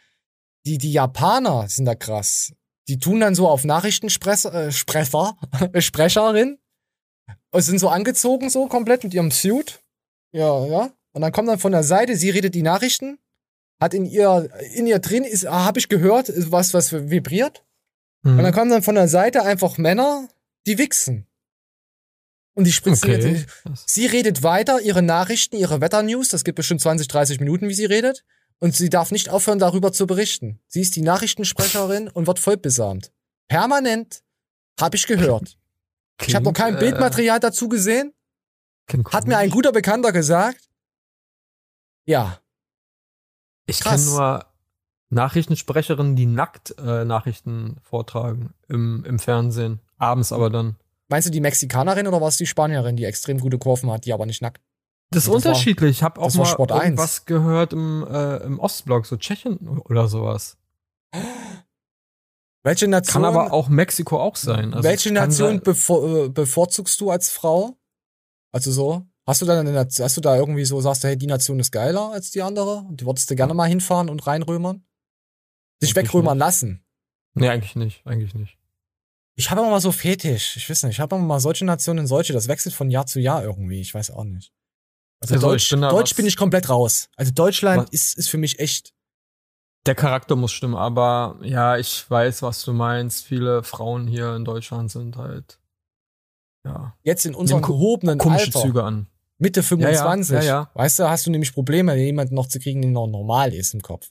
Die, die Japaner sind da krass. Die tun dann so auf Nachrichtensprecher, äh, Sprecher, Sprecherin. Und sind so angezogen, so komplett mit ihrem Suit. Ja, ja. Und dann kommt dann von der Seite, sie redet die Nachrichten. Hat in ihr, in ihr drin ist, habe ich gehört, ist was, was vibriert. Mhm. Und dann kommen dann von der Seite einfach Männer, die wichsen. Und die spritzen Okay. jetzt. Sie redet weiter, ihre Nachrichten, ihre Wetternews, das gibt bestimmt 20, 30 Minuten, wie sie redet. Und sie darf nicht aufhören, darüber zu berichten. Sie ist die Nachrichtensprecherin und wird voll besamt. Permanent. Habe ich gehört. ich habe noch kein Klingt, äh, Bildmaterial dazu gesehen. Klingt Hat mir ein guter Bekannter gesagt. Ja. Ich kenne nur Nachrichtensprecherinnen, die nackt äh, Nachrichten vortragen im, im Fernsehen. Abends aber dann. Meinst du die Mexikanerin oder war es die Spanierin, die extrem gute Kurven hat, die aber nicht nackt? Das ist war- unterschiedlich. ich habe auch mal Sport 1. irgendwas gehört im, äh, im Ostblock, so Tschechien oder sowas. Welche Nation, Kann aber auch Mexiko auch sein. Also welche Nation bevor, äh, bevorzugst du als Frau? Also so? Hast du da eine, hast du da irgendwie so, sagst du, hey, die Nation ist geiler als die andere? Und die würdest du gerne mal hinfahren und reinrömern? Dich Eigentlich wegrömern lassen? Nee, eigentlich nicht. Eigentlich nicht. Ich habe immer mal so Fetisch. Ich weiß nicht, ich habe immer mal solche Nationen, solche. Das wechselt von Jahr zu Jahr irgendwie. Ich weiß auch nicht. Also, Also, Deutsch, bin Deutsch bin ich komplett raus. Also Deutschland Was- ist, ist für mich echt. Der Charakter muss stimmen, aber ja, ich weiß, was du meinst. Viele Frauen hier in Deutschland sind halt, ja, Jetzt in unserem gehobenen komische Alter. Züge an. Mitte 25. Ja, ja, ja. Weißt du, hast du nämlich Probleme, jemanden noch zu kriegen, der noch normal ist im Kopf.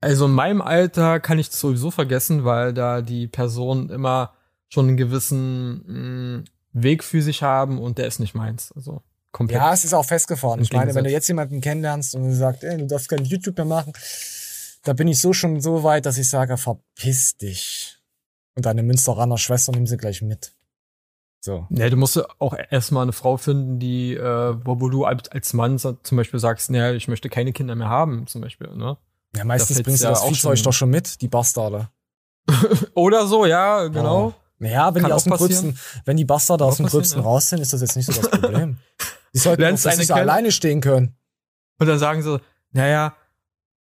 Also in meinem Alter kann ich das sowieso vergessen, weil da die Personen immer schon einen gewissen mh, Weg für sich haben und der ist nicht meins. Also komplett. Ja, es ist auch festgefahren. Ich meine, wenn du jetzt jemanden kennenlernst und du sagst, ey, du darfst kein YouTube mehr machen, da bin ich so schon so weit, dass ich sage, verpiss dich. Und deine Münsteraner Schwester nimm sie gleich mit. So. Ja, du musst auch erstmal eine Frau finden, die, äh, wo, wo du als Mann zum Beispiel sagst, naja, ich möchte keine Kinder mehr haben, zum Beispiel, ne? Ja, meistens bringst du ja das auch Viehzeug doch schon mit, die Bastarde. Oder so, ja, genau. Oh. Naja, wenn Kann die aus dem. Gröbsten, wenn die Bastarde aus dem Gröbsten ja. raus sind, ist das jetzt nicht so das Problem. Die sollten auch alleine stehen können. Und dann sagen sie, naja,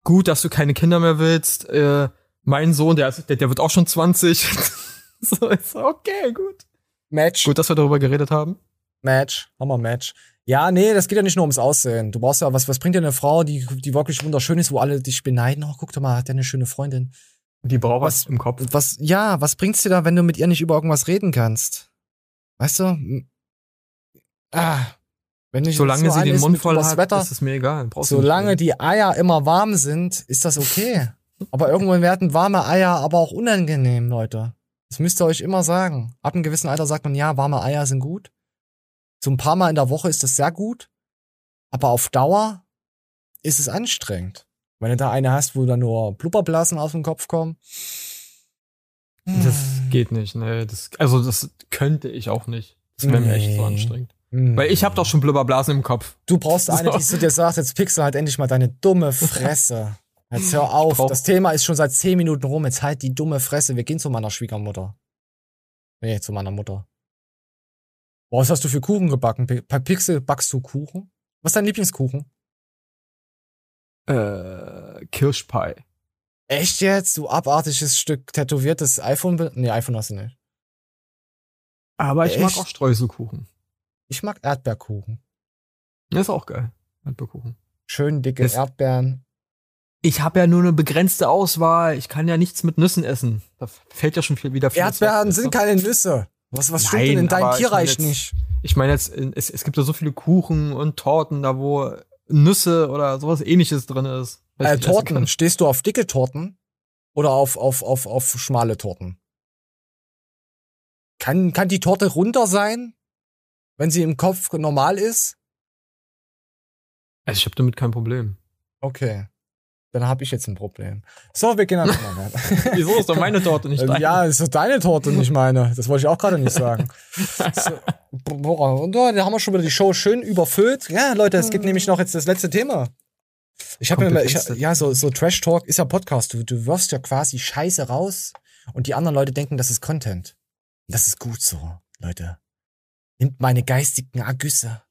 gut, dass du keine Kinder mehr willst. Äh, mein Sohn, der, der, der wird auch schon 20. so ist okay, gut. Match. Gut, dass wir darüber geredet haben. Match, Hammer Match. Ja, nee, das geht ja nicht nur ums Aussehen. Du brauchst ja, was, was bringt dir eine Frau, die, die wirklich wunderschön ist, wo alle dich beneiden? Oh, guck doch mal, hat der eine schöne Freundin. Die braucht Was- im Kopf. Was, ja, was bringt's dir da, wenn du mit ihr nicht über irgendwas reden kannst? Weißt du? Ah, wenn nicht Solange so sie den Mund voll hat, Wetter, ist es mir egal. Brauchst solange die Eier immer warm sind, ist das okay. aber irgendwann werden warme Eier aber auch unangenehm, Leute. Das müsst ihr euch immer sagen. Ab einem gewissen Alter sagt man, ja, warme Eier sind gut. So ein paar Mal in der Woche ist das sehr gut. Aber auf Dauer ist es anstrengend. Wenn du da eine hast, wo da nur Blubberblasen aus dem Kopf kommen, Das geht nicht, ne. Das, also das könnte ich auch nicht. Das wäre mir echt so Nee. anstrengend. Hm. Weil ich habe doch schon Blubberblasen im Kopf. Du brauchst eine, So. die zu dir sagt, jetzt Pixel halt endlich mal deine dumme Fresse. Jetzt hör auf. brauch- Das Thema ist schon seit zehn Minuten rum. Jetzt halt die dumme Fresse. Wir gehen zu meiner Schwiegermutter. Nee, zu meiner Mutter. Boah, was hast du für Kuchen gebacken? Bei Pixel backst du Kuchen? Was ist dein Lieblingskuchen? Äh, Kirschpie. Echt jetzt? Du abartiges Stück tätowiertes iPhone? Nee, iPhone hast du nicht. Aber ich mag Echt? auch Streuselkuchen. Ich mag Erdbeerkuchen. Das ist auch geil. Erdbeerkuchen. Schön dicke Das- Erdbeeren. Ich habe ja nur eine begrenzte Auswahl. Ich kann ja nichts mit Nüssen essen. Da fällt ja schon viel wieder viel Erdbeeren sind keine Nüsse. Was, was stimmt Nein, denn in deinem aber ich Tierreich meine nicht? jetzt- Ich meine jetzt, es, es gibt ja so viele Kuchen und Torten, da wo Nüsse oder sowas ähnliches drin ist. Äh, Torten. Stehst du auf dicke Torten? Oder auf, auf, auf, auf schmale Torten? Kann, kann die Torte runter sein? Wenn sie im Kopf normal ist? Also ich habe damit kein Problem. Okay. Dann habe ich jetzt ein Problem. So, wir gehen einfach mal weiter. Wieso ist doch meine Torte nicht deine? Ja, ist doch deine Torte, nicht meine. Das wollte ich auch gerade nicht sagen. So, boah, und da haben wir schon wieder die Show schön überfüllt. Ja, Leute, es gibt nämlich noch jetzt das letzte Thema. Ich habe mir ich, ja, so, so Trash Talk ist ja Podcast. Du, du wirfst ja quasi Scheiße raus und die anderen Leute denken, das ist Content. Das ist gut so, Leute. Nimmt meine geistigen Ergüsse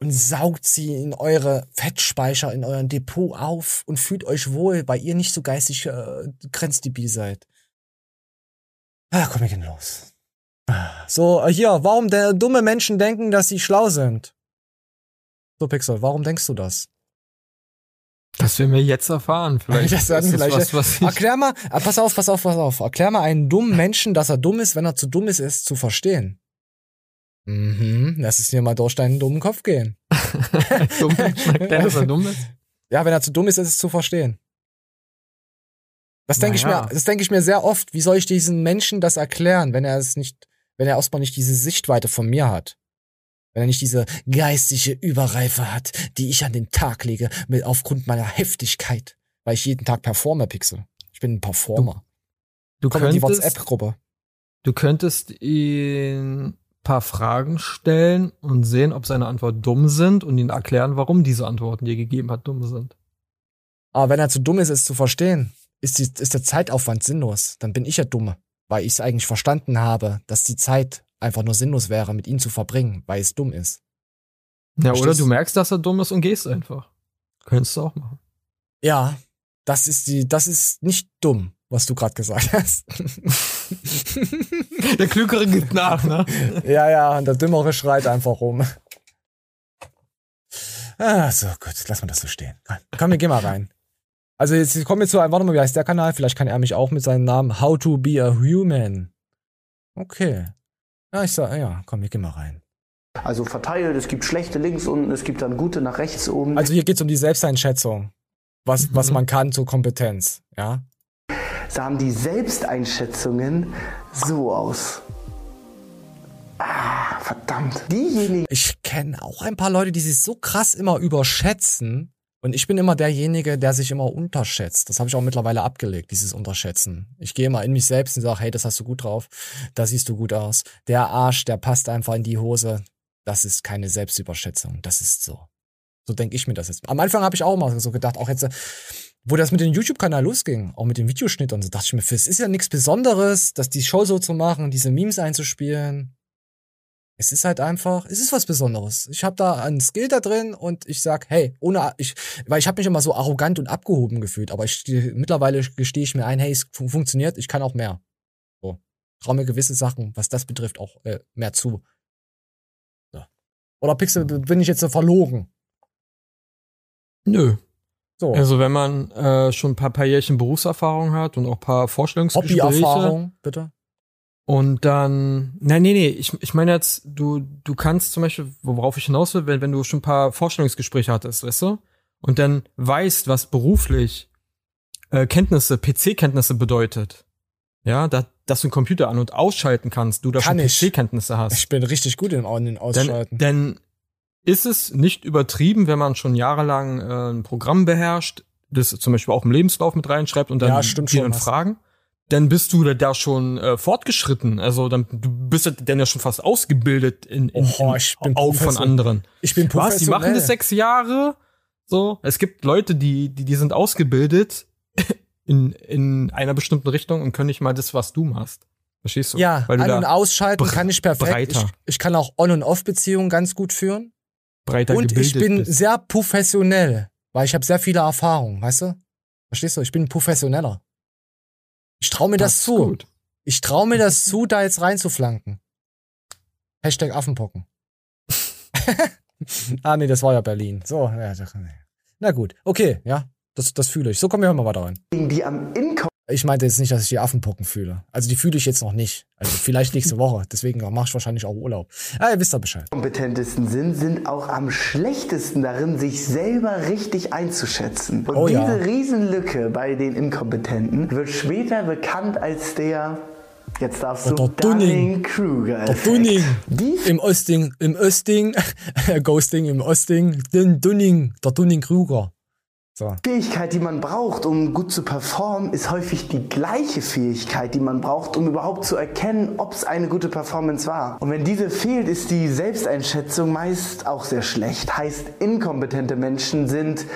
und saugt sie in eure Fettspeicher, in euren Depot auf und fühlt euch wohl, weil ihr nicht so geistig äh, grenzdebil seid. Ah, komm, wir gehen los. So, äh, hier, warum der dumme Menschen denken, dass sie schlau sind? So, Pixel, warum denkst du das? Das werden wir jetzt erfahren. Vielleicht Das werden ist vielleicht. was, was Erklär mal, ah, pass auf, pass auf, pass auf. Erklär mal einen dummen Menschen, dass er dumm ist, wenn er zu dumm ist, es zu verstehen. Mhm, lass es dir mal durch deinen dummen Kopf gehen. dumm erklären, dass er dumm ist. Ja, wenn er zu dumm ist, ist es zu verstehen. Das denke ich mir, das denke ich mir sehr oft. Wie soll ich diesen Menschen das erklären, wenn er es nicht, wenn er erstmal nicht diese Sichtweite von mir hat? Wenn er nicht diese geistige Überreife hat, die ich an den Tag lege, mit aufgrund meiner Heftigkeit, weil ich jeden Tag performe, Pixel. Ich bin ein Performer. Du Komm in die könntest, WhatsApp-Gruppe. du könntest ihn paar Fragen stellen und sehen, ob seine Antworten dumm sind und ihn erklären, warum diese Antworten, die er gegeben hat, dumm sind. Aber wenn er zu dumm ist, es zu verstehen, ist, die, ist der Zeitaufwand sinnlos. Dann bin ich ja dumm, weil ich es eigentlich verstanden habe, dass die Zeit einfach nur sinnlos wäre, mit ihm zu verbringen, weil es dumm ist. Ja, oder Verstehst du du? merkst, dass er dumm ist und gehst einfach. Könntest du auch machen. Ja, das ist die, das ist nicht dumm, was du gerade gesagt hast. Der Klügere gibt nach, ne? ja, ja, und der Dümmere schreit einfach rum. Ah, so, gut, lass mal das so stehen. Komm, wir gehen mal rein. Also jetzt kommen wir zu einem, warte mal, wie heißt der Kanal? Vielleicht kann er mich auch mit seinem Namen How to be a Human. Okay. Ja, ich sag, ja, komm, wir gehen mal rein. Also verteilt, es gibt schlechte links unten, es gibt dann gute nach rechts oben. Also hier geht's um die Selbsteinschätzung. Was, was Mhm. man kann zur Kompetenz, ja? Sahen die Selbsteinschätzungen so aus. Ah, verdammt. Diejenigen. Ich kenne auch ein paar Leute, die sich so krass immer überschätzen. Und ich bin immer derjenige, der sich immer unterschätzt. Das habe ich auch mittlerweile abgelegt, dieses Unterschätzen. Ich gehe immer in mich selbst und sage, hey, das hast du gut drauf, da siehst du gut aus. Der Arsch, der passt einfach in die Hose. Das ist keine Selbstüberschätzung, das ist so. So denke ich mir das jetzt. Am Anfang habe ich auch mal so gedacht, auch jetzt, äh, wo das mit dem YouTube-Kanal losging, auch mit dem Videoschnitt und so, dachte ich mir, es ist ja nichts Besonderes, dass die Show so zu machen, diese Memes einzuspielen. Es ist halt einfach, es ist was Besonderes. Ich habe da einen Skill da drin und ich sag, hey, ohne ich, weil ich habe mich immer so arrogant und abgehoben gefühlt, aber ich mittlerweile gestehe ich mir ein, hey, es fun funktioniert, ich kann auch mehr. So, traue mir gewisse Sachen, was das betrifft, auch äh, mehr zu. So. Oder Pixel, bin ich jetzt so verlogen? Nö. So. Also wenn man äh, schon ein paar, paar Jährchen Berufserfahrung hat und auch ein paar Vorstellungsgespräche. Hobbyerfahrung, bitte. Und dann, nein, nee, nee, ich, ich meine jetzt, du, du kannst zum Beispiel, worauf ich hinaus will, wenn, wenn du schon ein paar Vorstellungsgespräche hattest, weißt du? Und dann weißt, was beruflich äh, Kenntnisse, PC-Kenntnisse bedeutet. Ja, da, dass du einen Computer an- und ausschalten kannst, du da Kann schon. PC-Kenntnisse hast. Ich bin richtig gut im An- und Dann, Ausschalten. Ist es nicht übertrieben, wenn man schon jahrelang äh, ein Programm beherrscht, das zum Beispiel auch im Lebenslauf mit reinschreibt und dann Ja, stimmt schon, fragen, dann bist du da, schon äh, fortgeschritten. Also dann du bist dann ja schon fast ausgebildet in, in, Oh, in Augen von anderen. Ich bin Was? Die machen das sechs Jahre. So, es gibt Leute, die die, die sind ausgebildet in, in einer bestimmten Richtung und können nicht mal das, was du machst. Verstehst du? Ja, Weil du an- und ausschalten kann ich perfekt. Ich, ich kann auch On- und Off-Beziehungen ganz gut führen. Breiter Und ich gebildet bin bist. sehr professionell, weil ich habe sehr viele Erfahrungen, weißt du? Verstehst du? Ich bin professioneller. Ich traue mir das, ist zu. gut. Ich traue mir das zu, da jetzt reinzuflanken. Hashtag Affenpocken. ah, nee, das war ja Berlin. So, ja, das- nee. na gut. Okay, ja, das, das fühle ich. So kommen wir mal weiter rein. Die am Inkommen Ich meinte jetzt nicht, dass ich die Affenpocken fühle. Also die fühle ich jetzt noch nicht. Also vielleicht nächste Woche. Deswegen mache ich wahrscheinlich auch Urlaub. Ah, ihr wisst ja Bescheid. kompetentesten sind, sind auch am schlechtesten darin, sich selber richtig einzuschätzen. Und Oh diese ja. Riesenlücke bei den Inkompetenten wird später bekannt als der, jetzt darfst du, Der Dunning. Dunning-Kruger. Der Dunning. Im Osting, im Osting, Ghosting im Osting, den Dunning, der Dunning-Kruger. So. Fähigkeit, die man braucht, um gut zu performen, ist häufig die gleiche Fähigkeit, die man braucht, um überhaupt zu erkennen, ob es eine gute Performance war. Und wenn diese fehlt, ist die Selbsteinschätzung meist auch sehr schlecht. Heißt, inkompetente Menschen sind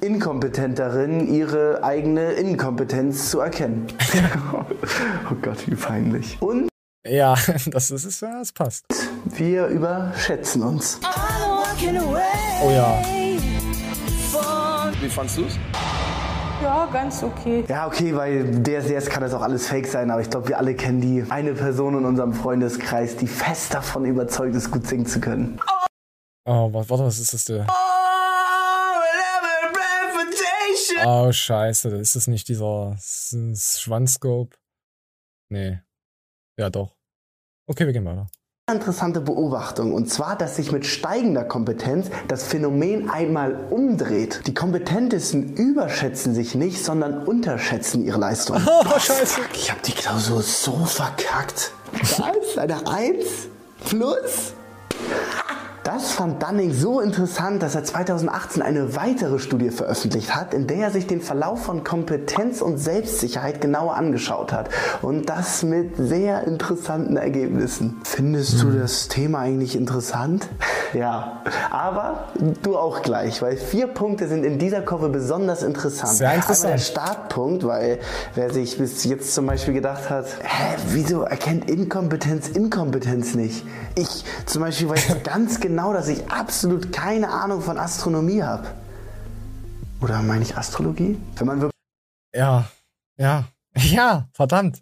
inkompetenterin, ihre eigene Inkompetenz zu erkennen. oh Gott, wie peinlich. Und Ja, das ist, ist ja, das passt. wir überschätzen uns. Oh ja. Wie fandst du's? Ja, ganz okay. Ja, okay, weil DSDS kann das auch alles fake sein, aber ich glaube, wir alle kennen die eine Person in unserem Freundeskreis, die fest davon überzeugt ist, gut singen zu können. Oh, wa- warte, was ist das denn? Oh, scheiße, ist das nicht dieser Schwanzscope? Nee. Ja, doch. Okay, wir gehen weiter. Interessante Beobachtung und zwar, dass sich mit steigender Kompetenz das Phänomen einmal umdreht. Die Kompetentesten überschätzen sich nicht, sondern unterschätzen ihre Leistung. Oh, scheiße. Ich habe die Klausur so verkackt. Was? Eine Eins? Plus? Das fand Dunning so interessant, dass er 2018 eine weitere Studie veröffentlicht hat, in der er sich den Verlauf von Kompetenz und Selbstsicherheit genauer angeschaut hat. Und das mit sehr interessanten Ergebnissen. Findest du das Thema eigentlich interessant? Ja, aber du auch gleich, weil vier Punkte sind in dieser Kurve besonders interessant. Sehr interessant. Einmal der Startpunkt, weil wer sich bis jetzt zum Beispiel gedacht hat, hä, wieso erkennt Inkompetenz Inkompetenz nicht? Ich zum Beispiel weiß ganz genau, dass ich absolut keine Ahnung von Astronomie habe. Oder meine ich Astrologie? Wenn man wirklich Ja, ja, ja, verdammt.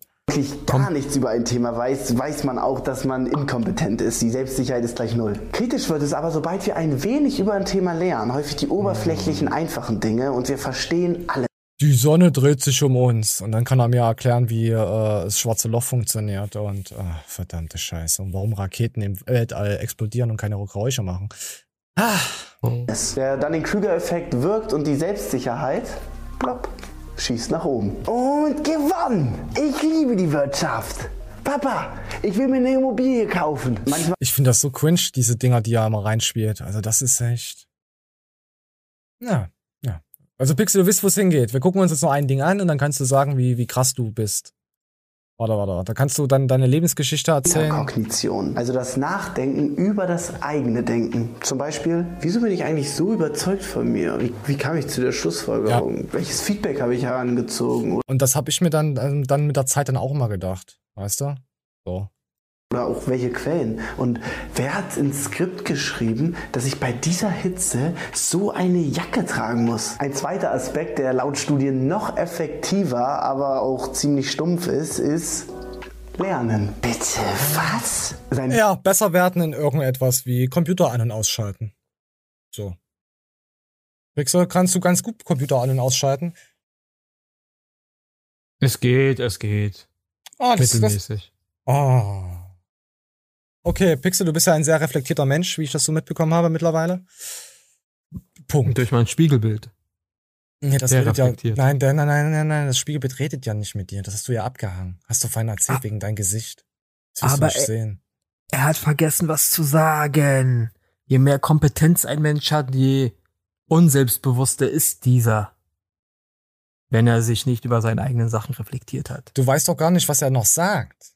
gar nichts über ein Thema weiß, weiß man auch, dass man inkompetent ist. Die Selbstsicherheit ist gleich null. Kritisch wird es aber, sobald wir ein wenig über ein Thema lernen, häufig die oberflächlichen, einfachen Dinge und wir verstehen alles. Die Sonne dreht sich um uns. Und dann kann er mir erklären, wie äh, das schwarze Loch funktioniert. Und äh, verdammte Scheiße. Und warum Raketen im Weltall explodieren und keine Geräusche machen. Ah. Der Dunning-Kruger-Effekt wirkt und die Selbstsicherheit, plopp, schießt nach oben. Und gewonnen! Ich liebe die Wirtschaft. Papa, ich will mir eine Immobilie kaufen. Manchmal Ich finde das so cringe, diese Dinger, die er immer reinspielt. Also das ist echt. Ja. Also Pixel, du wisst, wo es hingeht. Wir gucken uns jetzt noch ein Ding an und dann kannst du sagen, wie, wie krass du bist. Warte, warte. Da kannst du dann deine Lebensgeschichte erzählen. Kognition, also das Nachdenken über das eigene Denken. Zum Beispiel, wieso bin ich eigentlich so überzeugt von mir? Wie, wie kam ich zu der Schlussfolgerung? Welches Feedback habe ich herangezogen? Und das habe ich mir dann, ähm, dann mit der Zeit dann auch immer gedacht. Weißt du? So. Oder auch welche Quellen. Und wer hat ins Skript geschrieben, dass ich bei dieser Hitze so eine Jacke tragen muss? Ein zweiter Aspekt, der laut Studien noch effektiver, aber auch ziemlich stumpf ist, ist Lernen. Bitte, was? Sein Ja, besser werden in irgendetwas wie Computer an- und ausschalten. So. Pixel, kannst du ganz gut Computer an- und ausschalten? Es geht, es geht. Ah, das, das, Mittelmäßig. oh. Okay, Pixel, du bist ja ein sehr reflektierter Mensch, wie ich das so mitbekommen habe mittlerweile. Punkt. Durch mein Spiegelbild. Nee, das redet ja, nein, nein, nein, nein, nein, nein, das Spiegelbild redet ja nicht mit dir. Das hast du ja abgehangen. Hast du vorhin erzählt, wegen deinem Gesicht. Das Aber er-. Er hat vergessen, was zu sagen. Je mehr Kompetenz ein Mensch hat, je unselbstbewusster ist dieser. wenn er sich nicht über seine eigenen Sachen reflektiert hat. Du weißt doch gar nicht, was er noch sagt.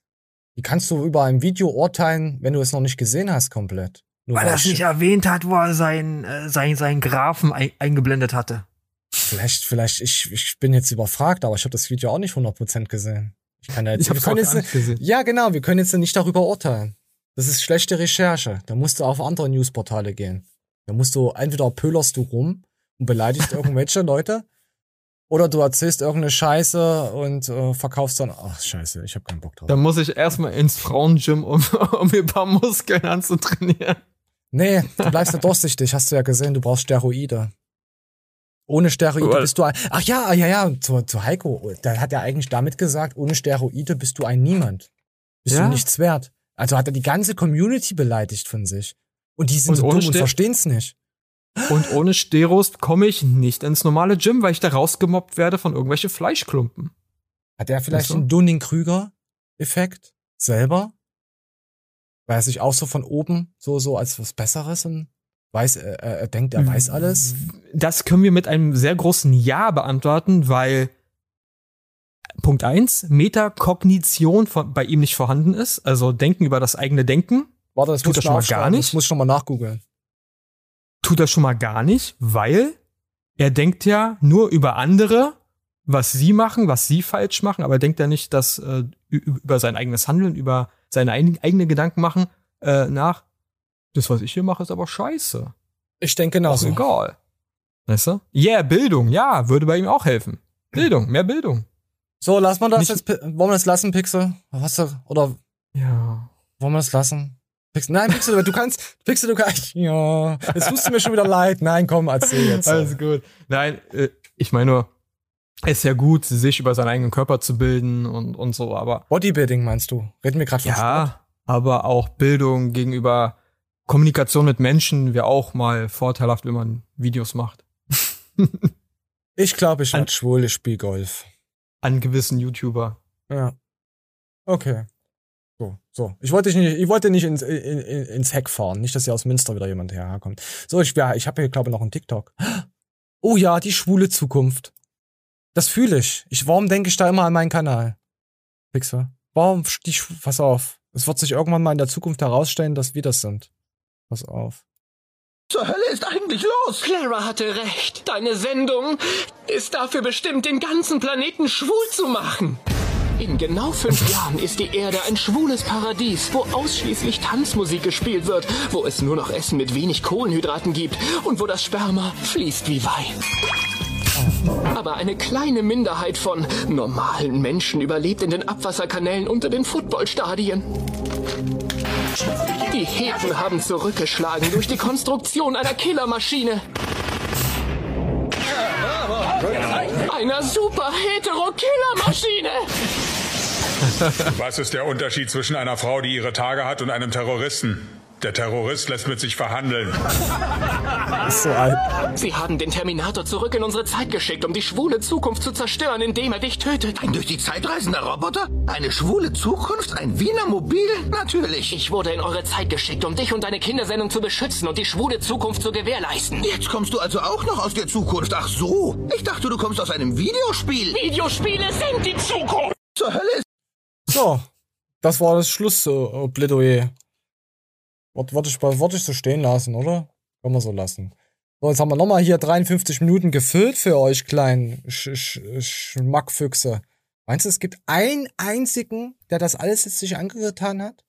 Wie kannst du über ein Video urteilen, wenn du es noch nicht gesehen hast komplett? Nur Weil er es nicht erwähnt hat, wo er seinen äh, sein, sein Graphen ein, eingeblendet hatte. Vielleicht, vielleicht, ich, ich bin jetzt überfragt, aber ich habe das Video auch nicht 100% gesehen. Ich kann ja jetzt, Ich hab's wir können auch jetzt gesehen. Ja, genau, wir können jetzt nicht darüber urteilen. Das ist schlechte Recherche. Da musst du auf andere Newsportale gehen. Da musst du, entweder pölerst du rum und beleidigst irgendwelche Leute, oder du erzählst irgendeine Scheiße und äh, verkaufst dann, ach scheiße, ich habe keinen Bock drauf. Da muss ich erstmal ins Frauengym, um, um mir ein paar Muskeln anzutrainieren. Nee, du bleibst ja durchsichtig, hast du ja gesehen, du brauchst Steroide. Ohne Steroide Well- bist du ein, ach ja, ja, ja, zu, zu Heiko, der hat ja eigentlich damit gesagt, ohne Steroide bist du ein Niemand. Bist Ja. du nichts wert. Also hat er die ganze Community beleidigt von sich. Und die sind Und so dumm und Ste- verstehen's nicht. Und ohne Steros komme ich nicht ins normale Gym, weil ich da rausgemobbt werde von irgendwelchen Fleischklumpen. Hat er vielleicht den Dunning-Krüger-Effekt selber? Weil er sich auch so von oben so, so als was Besseres und weiß, äh, äh, er denkt, er weiß alles? Das können wir mit einem sehr großen Ja beantworten, weil Punkt eins Metakognition von, bei ihm nicht vorhanden ist, also Denken über das eigene Denken. Warte, das tut muss er schon mal gar nicht. Das muss ich schon mal nachgoogeln. Tut er schon mal gar nicht, weil er denkt ja nur über andere, was sie machen, was sie falsch machen, aber er denkt ja nicht, dass äh, über sein eigenes Handeln, über seine ein, eigene Gedanken machen äh, nach. Das, was ich hier mache, ist aber scheiße. Ich denke genauso. egal. Weißt du? Yeah, Bildung, ja, würde bei ihm auch helfen. Bildung, mehr Bildung. So, lass mal das Nicht- jetzt, wollen wir das lassen, Pixel? Was, oder Ja. wollen wir das lassen? Nein, Pixel, du kannst, Pixel, du kannst, ja, jetzt tust du mir schon wieder leid. Nein, komm, erzähl jetzt. Alles gut. Nein, äh, ich meine nur, es ist ja gut, sich über seinen eigenen Körper zu bilden und, und so, aber Bodybuilding meinst du? Reden wir gerade von Sport? ja, aber auch Bildung gegenüber Kommunikation mit Menschen wäre auch mal vorteilhaft, wenn man Videos macht. Ich glaube, ich werde schwul, ich spiel Golf. An gewissen YouTuber. Ja. Okay. So, so. Ich wollte dich nicht, ich wollte nicht ins, in, in, ins Heck fahren. Nicht, dass hier aus Münster wieder jemand herkommt. So, ich, ja, ich habe hier, glaube ich, noch einen TikTok. Oh ja, die schwule Zukunft. Das fühle ich. ich. Warum denke ich da immer an meinen Kanal? Pixel. Warum, die, Schw- pass auf. Es wird sich irgendwann mal in der Zukunft herausstellen, dass wir das sind. Pass auf. Zur Hölle ist eigentlich los? Clara hatte recht. Deine Sendung ist dafür bestimmt, den ganzen Planeten schwul zu machen. In genau fünf Jahren ist die Erde ein schwules Paradies, wo ausschließlich Tanzmusik gespielt wird, wo es nur noch Essen mit wenig Kohlenhydraten gibt und wo das Sperma fließt wie Wein. Aber eine kleine Minderheit von normalen Menschen überlebt in den Abwasserkanälen unter den Footballstadien. Die Heten haben zurückgeschlagen durch die Konstruktion einer Killermaschine. Einer super hetero Killermaschine. Was ist der Unterschied zwischen einer Frau, die ihre Tage hat, und einem Terroristen? Der Terrorist lässt mit sich verhandeln. Ist so alt. Sie haben den Terminator zurück in unsere Zeit geschickt, um die schwule Zukunft zu zerstören, indem er dich tötet. Ein durch die Zeit reisender Roboter? Eine schwule Zukunft? Ein Wiener Mobil? Natürlich. Ich wurde in eure Zeit geschickt, um dich und deine Kindersendung zu beschützen und die schwule Zukunft zu gewährleisten. Jetzt kommst du also auch noch aus der Zukunft. Ach so. Ich dachte, du kommst aus einem Videospiel. Videospiele sind die Zukunft. Zur Hölle ist So. Das war das Schlussplädoyer. Wollte wollt ich, wollt ich so stehen lassen, oder? Können wir so lassen. So, jetzt haben wir nochmal hier 53 Minuten gefüllt für euch kleinen Sch Sch Schmackfüchse. Meinst du, es gibt einen einzigen, der das alles jetzt sich angetan hat?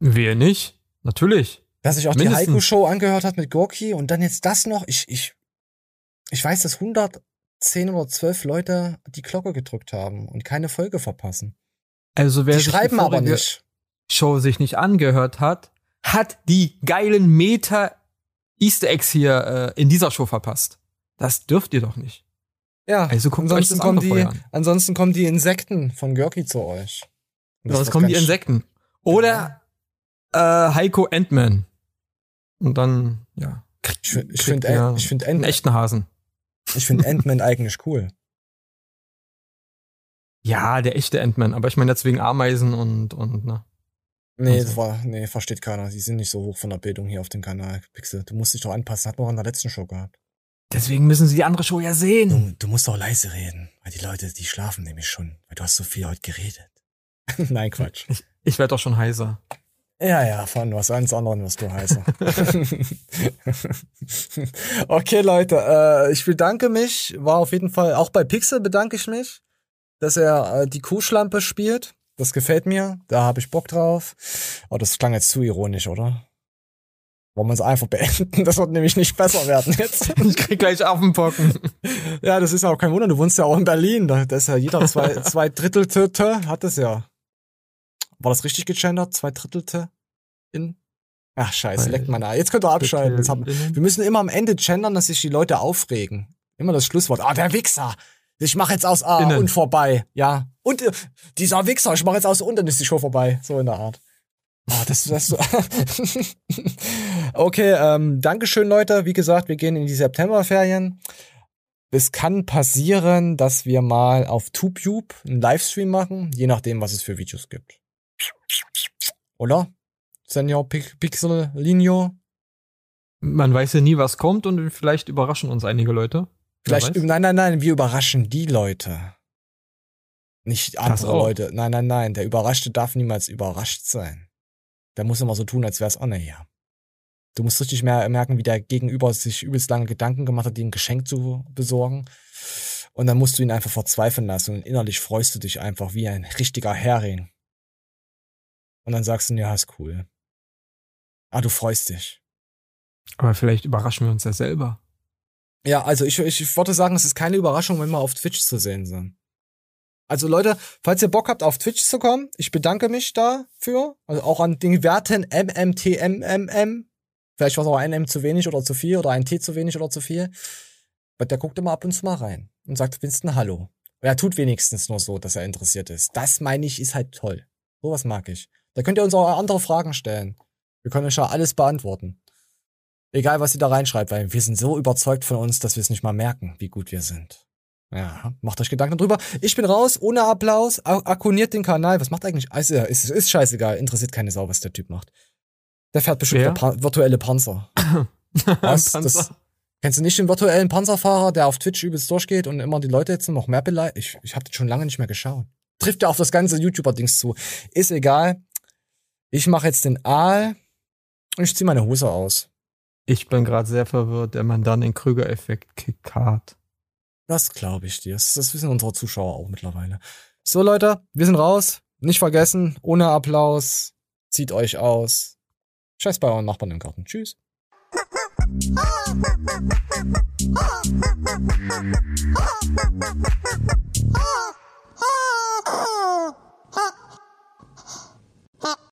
Wer nicht? Natürlich. Der sich auch Mindestens. die Heiko-Show angehört hat mit Gorki und dann jetzt das noch. Ich, ich, ich weiß, dass 110 oder 12 Leute die Glocke gedrückt haben und keine Folge verpassen. Also wer Die sich schreiben aber nicht. Show sich nicht angehört hat, hat die geilen Meta Easter Eggs hier äh, in dieser Show verpasst. Das dürft ihr doch nicht. Ja, Also guckt euch ansonsten das kommen, die, an. ansonsten kommen die Insekten von Görki zu euch. Sonst kommen die Insekten. Oder äh, Heiko Endman. Und dann, ja. Ich, find- ich finde ich find einen Ant- echten Hasen. ich find Ant-Man eigentlich cool. Ja, der echte Endman, aber ich meine deswegen Ameisen und, und, ne. Nee, Also. das war, nee, versteht keiner. Die sind nicht so hoch von der Bildung hier auf dem Kanal. Pixel, du musst dich doch anpassen. Hat man auch in der letzten Show gehabt. Deswegen müssen sie die andere Show ja sehen. Du, du musst auch leise reden, weil die Leute, die schlafen nämlich schon, weil du hast so viel heute geredet. Nein, Quatsch. Ich, ich werde doch schon heiser. Ja, ja, von was eines anderen wirst du heißer. okay, Leute, äh, ich bedanke mich. War auf jeden Fall, auch bei Pixel bedanke ich mich, dass er äh, die Kuhschlampe spielt. Das gefällt mir. Da habe ich Bock drauf. Aber das klang jetzt zu ironisch, oder? Wollen wir es einfach beenden? Das wird nämlich nicht besser werden jetzt. Ich krieg gleich Affenpocken. Ja, das ist ja auch kein Wunder. Du wohnst ja auch in Berlin. Da ist ja jeder zwei, zwei Drittelte hat es ja. War das richtig gegendert? Zwei Drittelte in? Ach, scheiße, leckt man Jetzt könnt ihr abschalten. Haben, wir müssen immer am Ende gendern, dass sich die Leute aufregen. Immer das Schlusswort. Ah, der Wichser. Ich mach jetzt aus A Innen. und vorbei. Ja. Und äh, dieser Wichser, ich mach jetzt aus und dann ist die Show vorbei. So in der Art. Ah, das, das okay, ähm, Dankeschön, Leute. Wie gesagt, wir gehen in die Septemberferien. Es kann passieren, dass wir mal auf TubeTube einen Livestream machen, je nachdem, was es für Videos gibt. Oder? Senior Pixel Linio? Man weiß ja nie, was kommt und vielleicht überraschen uns einige Leute. Vielleicht, nein, nein, nein, wir überraschen die Leute. Nicht andere auch. Leute. Nein, nein, nein. Der Überraschte darf niemals überrascht sein. Der muss immer so tun, als wär's Anne hier. Du musst richtig mehr merken, wie der Gegenüber sich übelst lange Gedanken gemacht hat, dir ein Geschenk zu besorgen. Und dann musst du ihn einfach verzweifeln lassen und innerlich freust du dich einfach wie ein richtiger Hering. Und dann sagst du, ja, ist cool. Ah, du freust dich. Aber vielleicht überraschen wir uns ja selber. Ja, also ich, ich würde sagen, es ist keine Überraschung, wenn wir auf Twitch zu sehen sind. Also Leute, falls ihr Bock habt, auf Twitch zu kommen, ich bedanke mich dafür. Also auch an den Werten MMTMMM. Vielleicht war es auch ein M zu wenig oder zu viel oder ein T zu wenig oder zu viel. Aber der guckt immer ab und zu mal rein und sagt Winston Hallo. Er tut wenigstens nur so, dass er interessiert ist. Das meine ich, ist halt toll. Sowas mag ich. Da könnt ihr uns auch andere Fragen stellen. Wir können euch ja alles beantworten. Egal, was ihr da reinschreibt, weil wir sind so überzeugt von uns, dass wir es nicht mal merken, wie gut wir sind. Ja, macht euch Gedanken drüber. Ich bin raus, ohne Applaus. Akkuniert den Kanal. Was macht eigentlich? Also, ist, ist scheißegal. Interessiert keine Sau, was der Typ macht. Der fährt bestimmt der pa virtuelle Panzer. Was? Panzer. Das, kennst du nicht den virtuellen Panzerfahrer, der auf Twitch übelst durchgeht und immer die Leute jetzt noch mehr beleidigt? Ich, ich habe das schon lange nicht mehr geschaut. Trifft ja auf das ganze YouTuber-Dings zu. Ist egal. Ich mache jetzt den Aal und ich zieh meine Hose aus. Ich bin gerade sehr verwirrt, der man dann den Krüger-Effekt kickt hart. Das glaube ich dir. Das, das wissen unsere Zuschauer auch mittlerweile. So, Leute, wir sind raus. Nicht vergessen, ohne Applaus. Zieht euch aus. Scheiß bei euren Nachbarn im Garten. Tschüss.